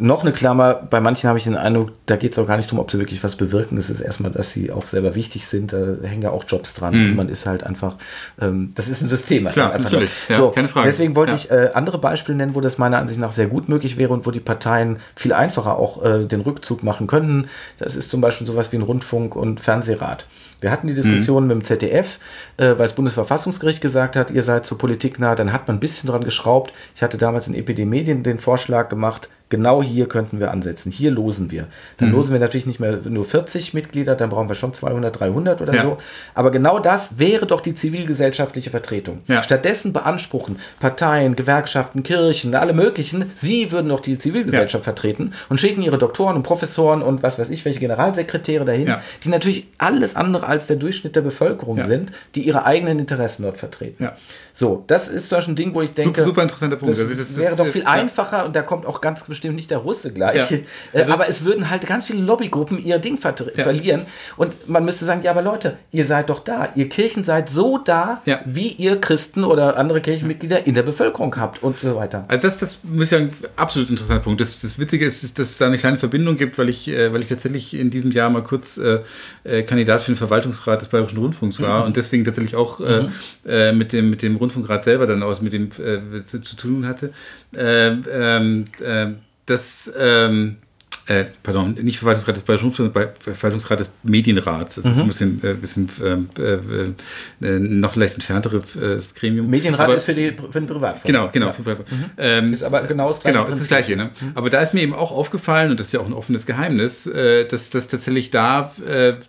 Speaker 1: noch eine Klammer, bei manchen habe ich den Eindruck, da geht es auch gar nicht darum, ob sie wirklich was bewirken. Es ist erstmal, dass sie auch selber wichtig sind. Da hängen ja auch Jobs dran. Mhm. man ist halt einfach, ähm, das ist ein System.
Speaker 2: Klar, natürlich.
Speaker 1: Ja, so, keine Frage. Deswegen wollte ja. ich äh, andere Beispiele nennen, wo das meiner Ansicht nach sehr gut möglich wäre und wo die Parteien viel einfacher auch äh, den Rückzug machen könnten. Das ist zum Beispiel sowas wie ein Rundfunk- und Fernsehrat. Wir hatten die Diskussion mhm. mit dem ZDF, äh, weil das Bundesverfassungsgericht gesagt hat, ihr seid zur Politik nah, dann hat man ein bisschen dran geschraubt. Ich hatte damals in EPD Medien den Vorschlag gemacht, genau hier könnten wir ansetzen. Hier losen wir. Dann mhm. losen wir natürlich nicht mehr nur 40 Mitglieder, dann brauchen wir schon 200, 300 oder ja. so. Aber genau das wäre doch die zivilgesellschaftliche Vertretung. Ja. Stattdessen beanspruchen Parteien, Gewerkschaften, Kirchen, alle möglichen, sie würden doch die Zivilgesellschaft ja. vertreten und schicken ihre Doktoren und Professoren und was weiß ich, welche Generalsekretäre dahin, die natürlich alles andere als der Durchschnitt der Bevölkerung sind, die ihre eigenen Interessen dort vertreten. So, das ist doch ein Ding, wo ich denke,
Speaker 2: super, super interessanter Punkt.
Speaker 1: Das, also das wäre doch viel einfacher und da kommt auch ganz bestimmt nicht der Russe gleich. Ja. Äh, also, aber es würden halt ganz viele Lobbygruppen ihr Ding ver ja. verlieren. Und man müsste sagen, ja, aber Leute, ihr seid doch da. Ihr Kirchen seid so da, ja. wie ihr Christen oder andere Kirchenmitglieder in der Bevölkerung habt und so weiter.
Speaker 2: Also das, das ist ja ein absolut interessanter Punkt. Das, das Witzige ist, dass es da eine kleine Verbindung gibt, weil ich, äh, weil ich tatsächlich in diesem Jahr mal kurz äh, Kandidat für den Verwaltungsrat des Bayerischen Rundfunks war mhm. und deswegen tatsächlich auch mhm. äh, mit, dem, mit dem Rundfunkrat selber dann aus mit dem zu, zu, tun hatte. Ähm, ähm, ähm das, ähm, äh, pardon, nicht Verwaltungsrat des Bayerischen Rundfunks, Verwaltungsrat des Medienrats. Das mhm. ist ein bisschen, äh, bisschen ähm, äh, äh, noch leicht entfernteres äh, Gremium.
Speaker 1: Medienrat aber, ist für, die, für den Privatfunk.
Speaker 2: Genau, genau. Ja. Mhm.
Speaker 1: Ähm, ist aber genau das gleiche.
Speaker 2: Genau, ist das gleiche. Ne? Mhm. Aber da ist mir eben auch aufgefallen, und das ist ja auch ein offenes Geheimnis, äh, dass, dass tatsächlich da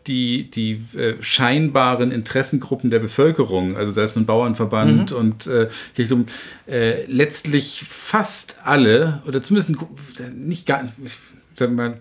Speaker 2: die, die scheinbaren Interessengruppen der Bevölkerung, also sei es ein Bauernverband mhm. und äh, letztlich fast alle, oder zumindest nicht gar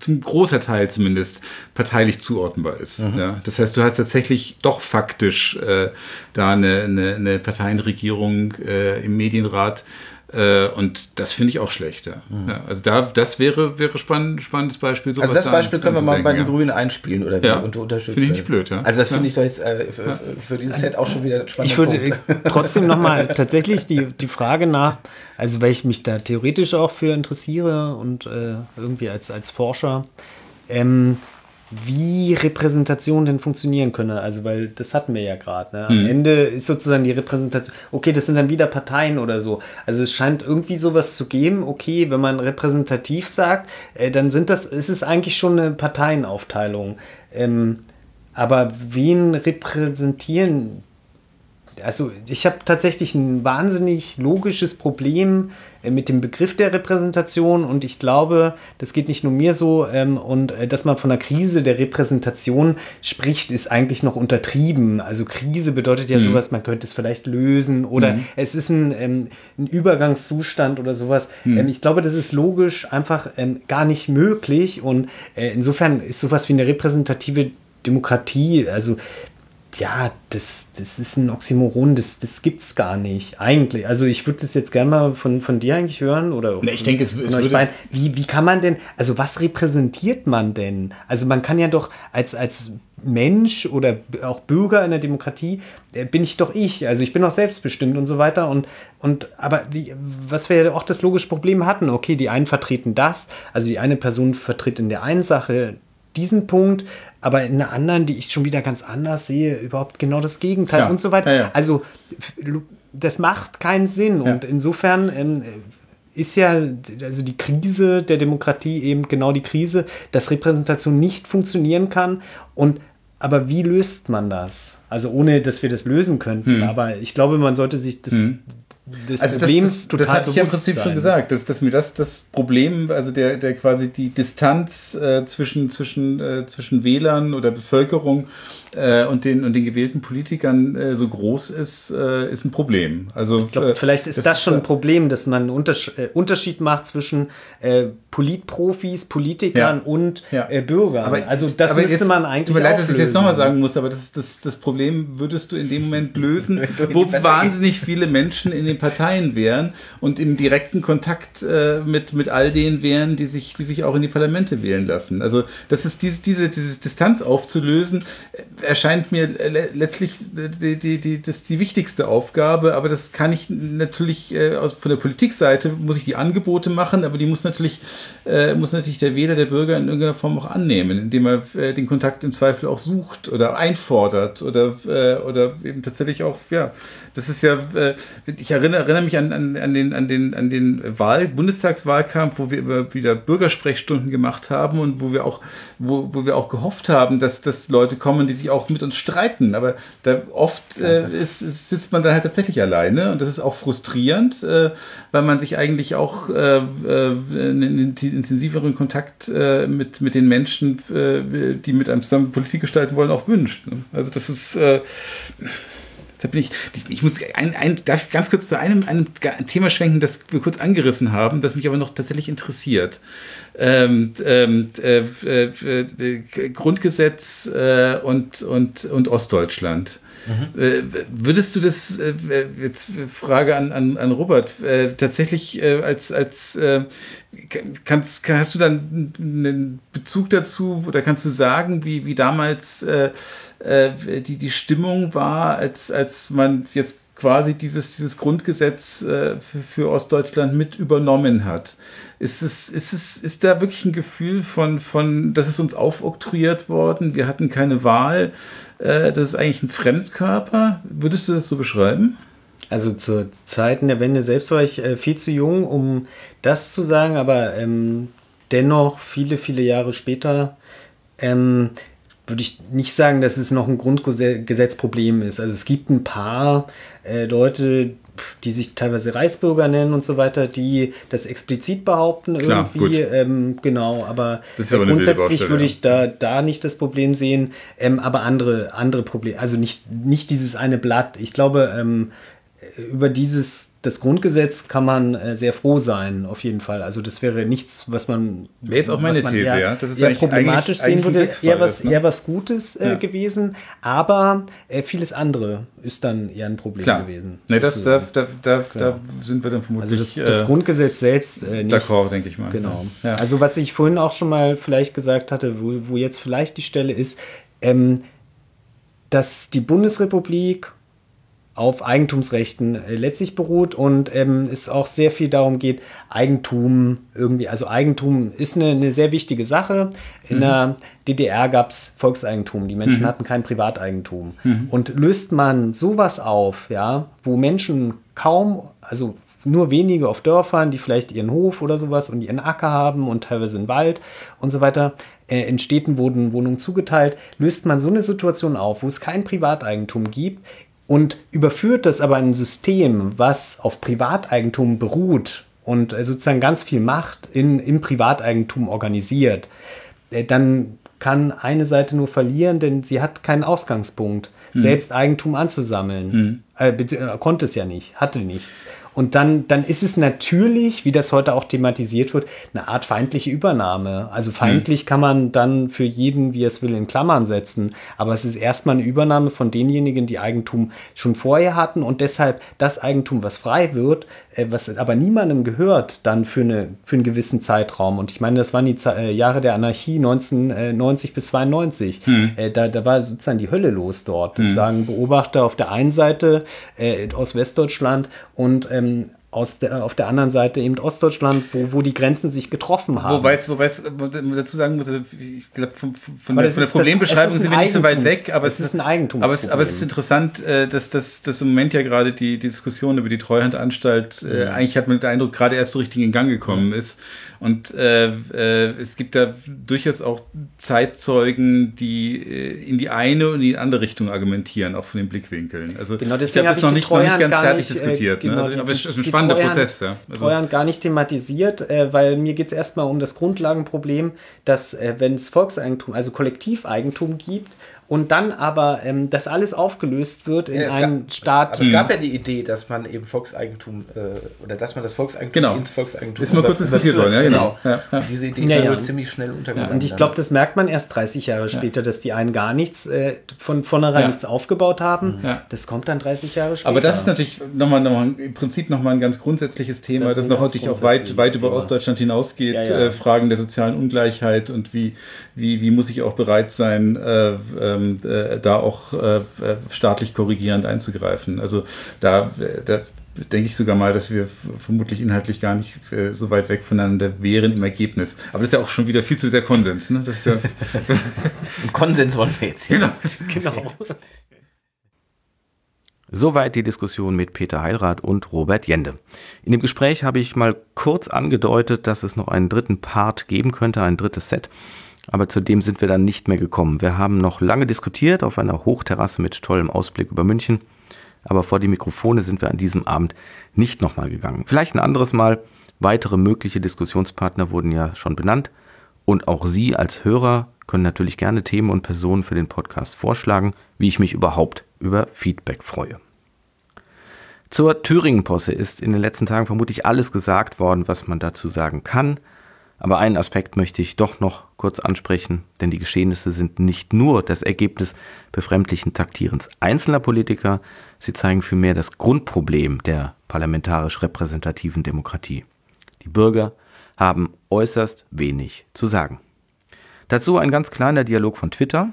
Speaker 2: zum großer Teil zumindest parteilich zuordnenbar ist. Mhm. Ja? Das heißt, du hast tatsächlich doch faktisch äh, da eine, eine, eine Parteienregierung äh, im Medienrat, und das finde ich auch schlecht. Ja. Mhm. ja. also da, das wäre, wäre spannend, spannendes Beispiel.
Speaker 1: Also das Beispiel können wir mal bei den ja. Grünen einspielen oder
Speaker 2: ja. und unterstützen. Finde ich nicht blöd, ja.
Speaker 1: Also das finde ich doch jetzt äh, für, für, dieses Set auch schon wieder
Speaker 3: spannend. Ich würde Punkt. trotzdem nochmal tatsächlich die, die Frage nach, also weil ich mich da theoretisch auch für interessiere und äh, irgendwie als, als Forscher, ähm, wie Repräsentation denn funktionieren könne. Also, weil das hatten wir ja gerade. Ne? Am mhm. Ende ist sozusagen die Repräsentation, okay, das sind dann wieder Parteien oder so. Also es scheint irgendwie sowas zu geben, okay, wenn man repräsentativ sagt, äh, dann sind das, ist es eigentlich schon eine Parteienaufteilung. Ähm, aber wen repräsentieren also ich habe tatsächlich ein wahnsinnig logisches Problem äh, mit dem Begriff der Repräsentation und ich glaube, das geht nicht nur mir so ähm, und äh, dass man von einer Krise der Repräsentation spricht, ist eigentlich noch untertrieben. Also Krise bedeutet ja mhm. sowas, man könnte es vielleicht lösen oder mhm. es ist ein, ähm, ein, Übergangszustand oder sowas. Mhm. Ähm, ich glaube, das ist logisch einfach ähm, gar nicht möglich und äh, insofern ist sowas wie eine repräsentative Demokratie, also ja, das, das ist ein Oxymoron, das, das es gar nicht, eigentlich. Also ich würde das jetzt gerne mal von, von dir eigentlich hören oder
Speaker 2: nee, ich denke, es, es
Speaker 3: würde beiden. Wie, wie kann man denn, also was repräsentiert man denn? Also man kann ja doch als, als Mensch oder auch Bürger in der Demokratie, äh, bin ich doch ich. Also ich bin auch selbstbestimmt und so weiter. Und, und aber die, was wir ja auch das logische Problem hatten, okay, die einen vertreten das, also die eine Person vertritt in der einen Sache diesen Punkt, aber in einer anderen, die ich schon wieder ganz anders sehe, überhaupt genau das Gegenteil ja. und so weiter. Ja, ja. Also das macht keinen Sinn und insofern ähm, ist ja also die Krise der Demokratie eben genau die Krise, dass Repräsentation nicht funktionieren kann und aber wie löst man das? Also ohne, dass wir das lösen könnten. Hm. Aber ich glaube, man sollte sich das, hm
Speaker 2: des also Problems das, das, das hatte ich ja im Prinzip sein. schon gesagt, dass, dass mir das das Problem, also der, der quasi die Distanz äh, zwischen, zwischen, äh, zwischen Wählern oder Bevölkerung äh, und, den, und den gewählten Politikern äh, so groß ist, äh, ist ein Problem. Also,
Speaker 3: ich glaube, äh, vielleicht ist das, das schon ein Problem, dass man einen Unters Unterschied macht zwischen Politprofis, Politikern ja. und ja. Bürgern.
Speaker 2: Aber, also das müsste jetzt, man eigentlich Tut mir leid, dass ich jetzt nochmal sagen muss, aber das, das, das Problem würdest du in dem Moment lösen, wo wahnsinnig viele Menschen in den Parteien wären und im direkten Kontakt mit, mit all denen wären, die sich, die sich auch in die Parlamente wählen lassen. Also das ist diese, diese, diese Distanz aufzulösen, erscheint mir letztlich die, die, die, das die wichtigste Aufgabe, aber das kann ich natürlich äh, aus, von der Politikseite muss ich die Angebote machen, aber die muss natürlich, äh, muss natürlich der Wähler, der Bürger in irgendeiner Form auch annehmen, indem er äh, den Kontakt im Zweifel auch sucht oder einfordert oder, äh, oder eben tatsächlich auch, ja, das ist ja, äh, ich erinnere, erinnere mich an, an, an, den, an den, an den Wahl, Bundestagswahlkampf, wo wir wieder Bürgersprechstunden gemacht haben und wo wir auch, wo, wo wir auch gehofft haben, dass, dass Leute kommen, die sich auch mit uns streiten. Aber da oft äh, ist, ist, sitzt man da halt tatsächlich alleine und das ist auch frustrierend, äh, weil man sich eigentlich auch äh, äh einen intensiveren Kontakt äh, mit, mit den Menschen, äh, die mit einem zusammen Politik gestalten wollen, auch wünscht. Ne? Also das ist da bin ich, ich muss ein, ein, darf ich ganz kurz zu einem, einem Thema schwenken, das wir kurz angerissen haben, das mich aber noch tatsächlich interessiert. Ähm, ähm, äh, äh, äh, Grundgesetz äh, und, und, und Ostdeutschland. Äh, würdest du das, äh, jetzt Frage an, an, an Robert, tatsächlich als, als kannst, hast du dann einen Bezug dazu oder kannst du sagen, wie, wie damals äh, die, die Stimmung war, als, als man jetzt quasi dieses, dieses Grundgesetz äh, für, für, Ostdeutschland mit übernommen hat. Ist, es, ist, es, ist da wirklich ein Gefühl von, von, das ist uns aufoktroyiert worden, wir hatten keine Wahl, äh, das ist eigentlich ein Fremdkörper? Würdest du das so beschreiben?
Speaker 3: Also zur Zeiten der Wende selbst war ich äh, viel zu jung, um das zu sagen, aber ähm, dennoch viele, viele Jahre später ähm, würde ich nicht sagen, dass es noch ein Grundgesetzproblem ist. Also es gibt ein paar äh, Leute, die sich teilweise Reichsbürger nennen und so weiter, die das explizit behaupten Klar, irgendwie. Ähm, genau, aber, aber grundsätzlich würde ich da, da nicht das Problem sehen, ähm, aber andere, andere Probleme, also nicht, nicht dieses eine Blatt. Ich glaube, ähm, über dieses das Grundgesetz kann man äh, sehr froh sein, auf jeden Fall. Also das wäre nichts, was man
Speaker 2: wäre jetzt auch meine These,
Speaker 3: eher,
Speaker 2: ja.
Speaker 3: Das ist eher problematisch sehen würde, eher was, ist, ne? eher was Gutes äh, ja. gewesen. Aber äh, vieles andere ist dann eher ein Problem Klar. gewesen.
Speaker 2: Ne, das da, da, da, da, sind wir dann vermutlich.
Speaker 3: Also das, das äh, Grundgesetz selbst
Speaker 2: äh, nicht. D'accord, denke ich mal.
Speaker 3: Genau. Ja. Also was ich vorhin auch schon mal vielleicht gesagt hatte, wo, wo jetzt vielleicht die Stelle ist, ähm, dass die Bundesrepublik auf Eigentumsrechten äh, letztlich beruht und ähm, es auch sehr viel darum geht, Eigentum irgendwie, also Eigentum ist eine, eine sehr wichtige Sache. In mhm. der DDR gab es Volkseigentum, die Menschen mhm. hatten kein Privateigentum. Mhm. Und löst man sowas auf, ja, wo Menschen kaum, also nur wenige auf Dörfern, die vielleicht ihren Hof oder sowas und ihren Acker haben und teilweise einen Wald und so weiter, äh, in Städten wurden Wohnungen zugeteilt, löst man so eine Situation auf, wo es kein Privateigentum gibt, und überführt das aber in ein System, was auf Privateigentum beruht und äh, sozusagen ganz viel Macht in, im Privateigentum organisiert, äh, dann kann eine Seite nur verlieren, denn sie hat keinen Ausgangspunkt, mhm. selbst Eigentum anzusammeln. Äh, äh, konnte es ja nicht, hatte nichts. Und dann, dann ist es natürlich, wie das heute auch thematisiert wird, eine Art feindliche Übernahme. Also feindlich mhm. kann man dann für jeden, wie er es will, in Klammern setzen. Aber es ist erstmal eine Übernahme von denjenigen, die Eigentum schon vorher hatten und deshalb das Eigentum, was frei wird, äh, was aber niemandem gehört, dann für, eine, für einen gewissen Zeitraum. Und ich meine, das waren die äh, Jahre der Anarchie 1990 bis 92. Mhm. Äh, da, da war sozusagen die Hölle los dort. Das mhm. sagen Beobachter auf der einen Seite äh, aus Westdeutschland und ähm, Um. Aus der, auf der anderen Seite eben Ostdeutschland, wo, wo die Grenzen sich getroffen haben.
Speaker 2: Wobei es, wobei es dazu sagen muss, also ich glaube, von, von, der, von der Problembeschreibung das, sind wir nicht so weit weg, aber es, ist ein Eigentum. Aber, aber es, ist interessant, äh, dass, dass, dass im Moment ja gerade die, die Diskussion über die Treuhandanstalt, äh, mhm. eigentlich hat man den Eindruck, gerade erst so richtig in Gang gekommen mhm. ist. Und äh, äh, es gibt da durchaus auch Zeitzeugen, die äh, in die eine und in die andere Richtung argumentieren, auch von den Blickwinkeln. Also
Speaker 3: genau, ich glaube, das
Speaker 2: ist noch nicht, noch nicht ganz fertig nicht, äh, diskutiert. Ne? genau, ne? also, die, aber ein spannender Treuhand, Prozess. Ja.
Speaker 3: Also, Treuhand gar nicht thematisiert, äh, weil mir geht es erstmal um das Grundlagenproblem, dass äh, wenn es Volkseigentum, also Kollektiveigentum gibt und dann aber ähm, das alles aufgelöst wird in ja, einem gab, Staat.
Speaker 1: Aber es gab ja die Idee, dass man eben Volkseigentum äh, oder dass man das Volkseigentum
Speaker 2: genau.
Speaker 1: ins Volkseigentum.
Speaker 2: Ist mal kurz diskutiert worden, ja, genau.
Speaker 1: Ja, ja. Diese Idee ist ja, ziemlich schnell untergegangen.
Speaker 3: und ich glaube, das merkt man erst 30 Jahre später, dass die einen gar nichts äh, von vornherein nichts aufgebaut haben. Das kommt dann 30 Jahre später.
Speaker 2: Aber das ist natürlich nochmal, nochmal im Prinzip nochmal ein ganz grundsätzliches Thema, das, das noch natürlich auch weit, weit über Ostdeutschland hinausgeht. Äh, Fragen der sozialen Ungleichheit und wie, wie, wie muss ich auch bereit sein, äh, ähm, äh, da auch äh, staatlich korrigierend einzugreifen. Also da, da denke ich sogar mal, dass wir vermutlich inhaltlich gar nicht äh, so weit weg voneinander wären im Ergebnis. Aber das ist ja auch schon wieder viel zu sehr Konsens. Ne? Das ist ja
Speaker 1: Konsens wollen wir jetzt hier. Genau. genau. Soweit die Diskussion mit Peter Heilrath und Robert Jende. In dem Gespräch habe ich mal kurz angedeutet, dass es noch einen dritten Part geben könnte, ein drittes Set aber zu dem sind wir dann nicht mehr gekommen. Wir haben noch lange diskutiert auf einer Hochterrasse mit tollem Ausblick über München, aber vor die Mikrofone sind wir an diesem Abend nicht nochmal gegangen. Vielleicht ein anderes Mal. Weitere mögliche Diskussionspartner wurden ja schon benannt und auch Sie als Hörer können natürlich gerne Themen und Personen für den Podcast vorschlagen, wie ich mich überhaupt über Feedback freue. Zur Thüringen-Posse ist in den letzten Tagen vermutlich alles gesagt worden, was man dazu sagen kann. Aber einen Aspekt möchte ich doch noch kurz ansprechen, denn die Geschehnisse sind nicht nur das Ergebnis befremdlichen Taktierens einzelner Politiker, sie zeigen vielmehr das Grundproblem der parlamentarisch repräsentativen Demokratie. Die Bürger haben äußerst wenig zu sagen. Dazu ein ganz kleiner Dialog von Twitter.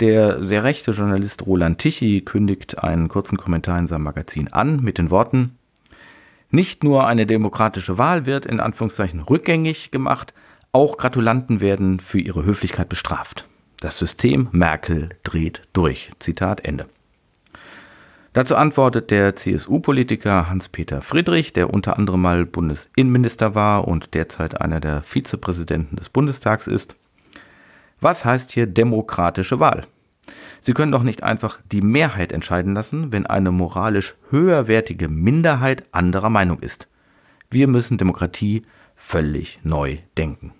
Speaker 1: Der sehr rechte Journalist Roland Tichy kündigt einen kurzen Kommentar in seinem Magazin an mit den Worten nicht nur eine demokratische Wahl wird in Anführungszeichen rückgängig gemacht, auch Gratulanten werden für ihre Höflichkeit bestraft. Das System Merkel dreht durch. Zitat Ende. Dazu antwortet der CSU-Politiker Hans-Peter Friedrich, der unter anderem mal Bundesinnenminister war und derzeit einer der Vizepräsidenten des Bundestags ist. Was heißt hier demokratische Wahl? Sie können doch nicht einfach die Mehrheit entscheiden lassen, wenn eine moralisch höherwertige Minderheit anderer Meinung ist. Wir müssen Demokratie völlig neu denken.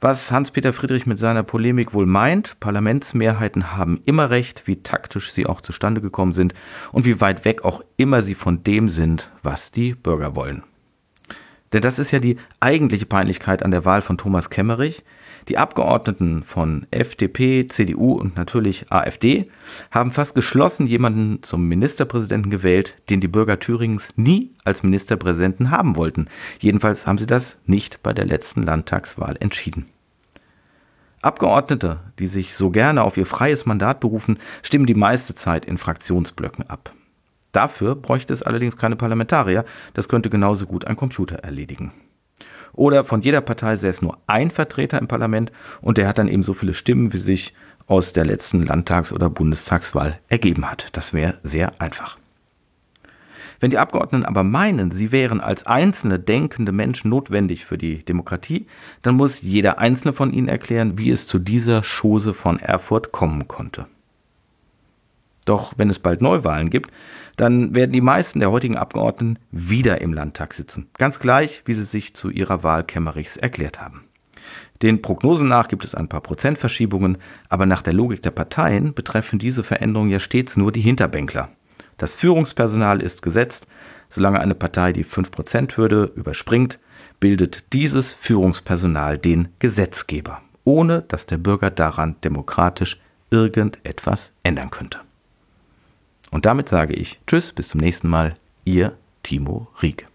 Speaker 1: Was Hans-Peter Friedrich mit seiner Polemik wohl meint, Parlamentsmehrheiten haben immer recht, wie taktisch sie auch zustande gekommen sind und wie weit weg auch immer sie von dem sind, was die Bürger wollen. Denn das ist ja die eigentliche Peinlichkeit an der Wahl von Thomas Kemmerich, die Abgeordneten von FDP, CDU und natürlich AfD haben fast geschlossen jemanden zum Ministerpräsidenten gewählt, den die Bürger Thüringens nie als Ministerpräsidenten haben wollten. Jedenfalls haben sie das nicht bei der letzten Landtagswahl entschieden. Abgeordnete, die sich so gerne auf ihr freies Mandat berufen, stimmen die meiste Zeit in Fraktionsblöcken ab. Dafür bräuchte es allerdings keine Parlamentarier, das könnte genauso gut ein Computer erledigen. Oder von jeder Partei säß nur ein Vertreter im Parlament und der hat dann eben so viele Stimmen, wie sich aus der letzten Landtags- oder Bundestagswahl ergeben hat. Das wäre sehr einfach. Wenn die Abgeordneten aber meinen, sie wären als einzelne denkende Menschen notwendig für die Demokratie, dann muss jeder einzelne von ihnen erklären, wie es zu dieser Chose von Erfurt kommen konnte. Doch wenn es bald Neuwahlen gibt, dann werden die meisten der heutigen Abgeordneten wieder im Landtag sitzen. Ganz gleich, wie sie sich zu ihrer Wahl Kemmerichs erklärt haben. Den Prognosen nach gibt es ein paar Prozentverschiebungen, aber nach der Logik der Parteien betreffen diese Veränderungen ja stets nur die Hinterbänkler. Das Führungspersonal ist gesetzt. Solange eine Partei die 5%-Hürde überspringt, bildet dieses Führungspersonal den Gesetzgeber, ohne dass der Bürger daran demokratisch irgendetwas ändern könnte. Und damit sage ich Tschüss, bis zum nächsten Mal, Ihr Timo Rieck.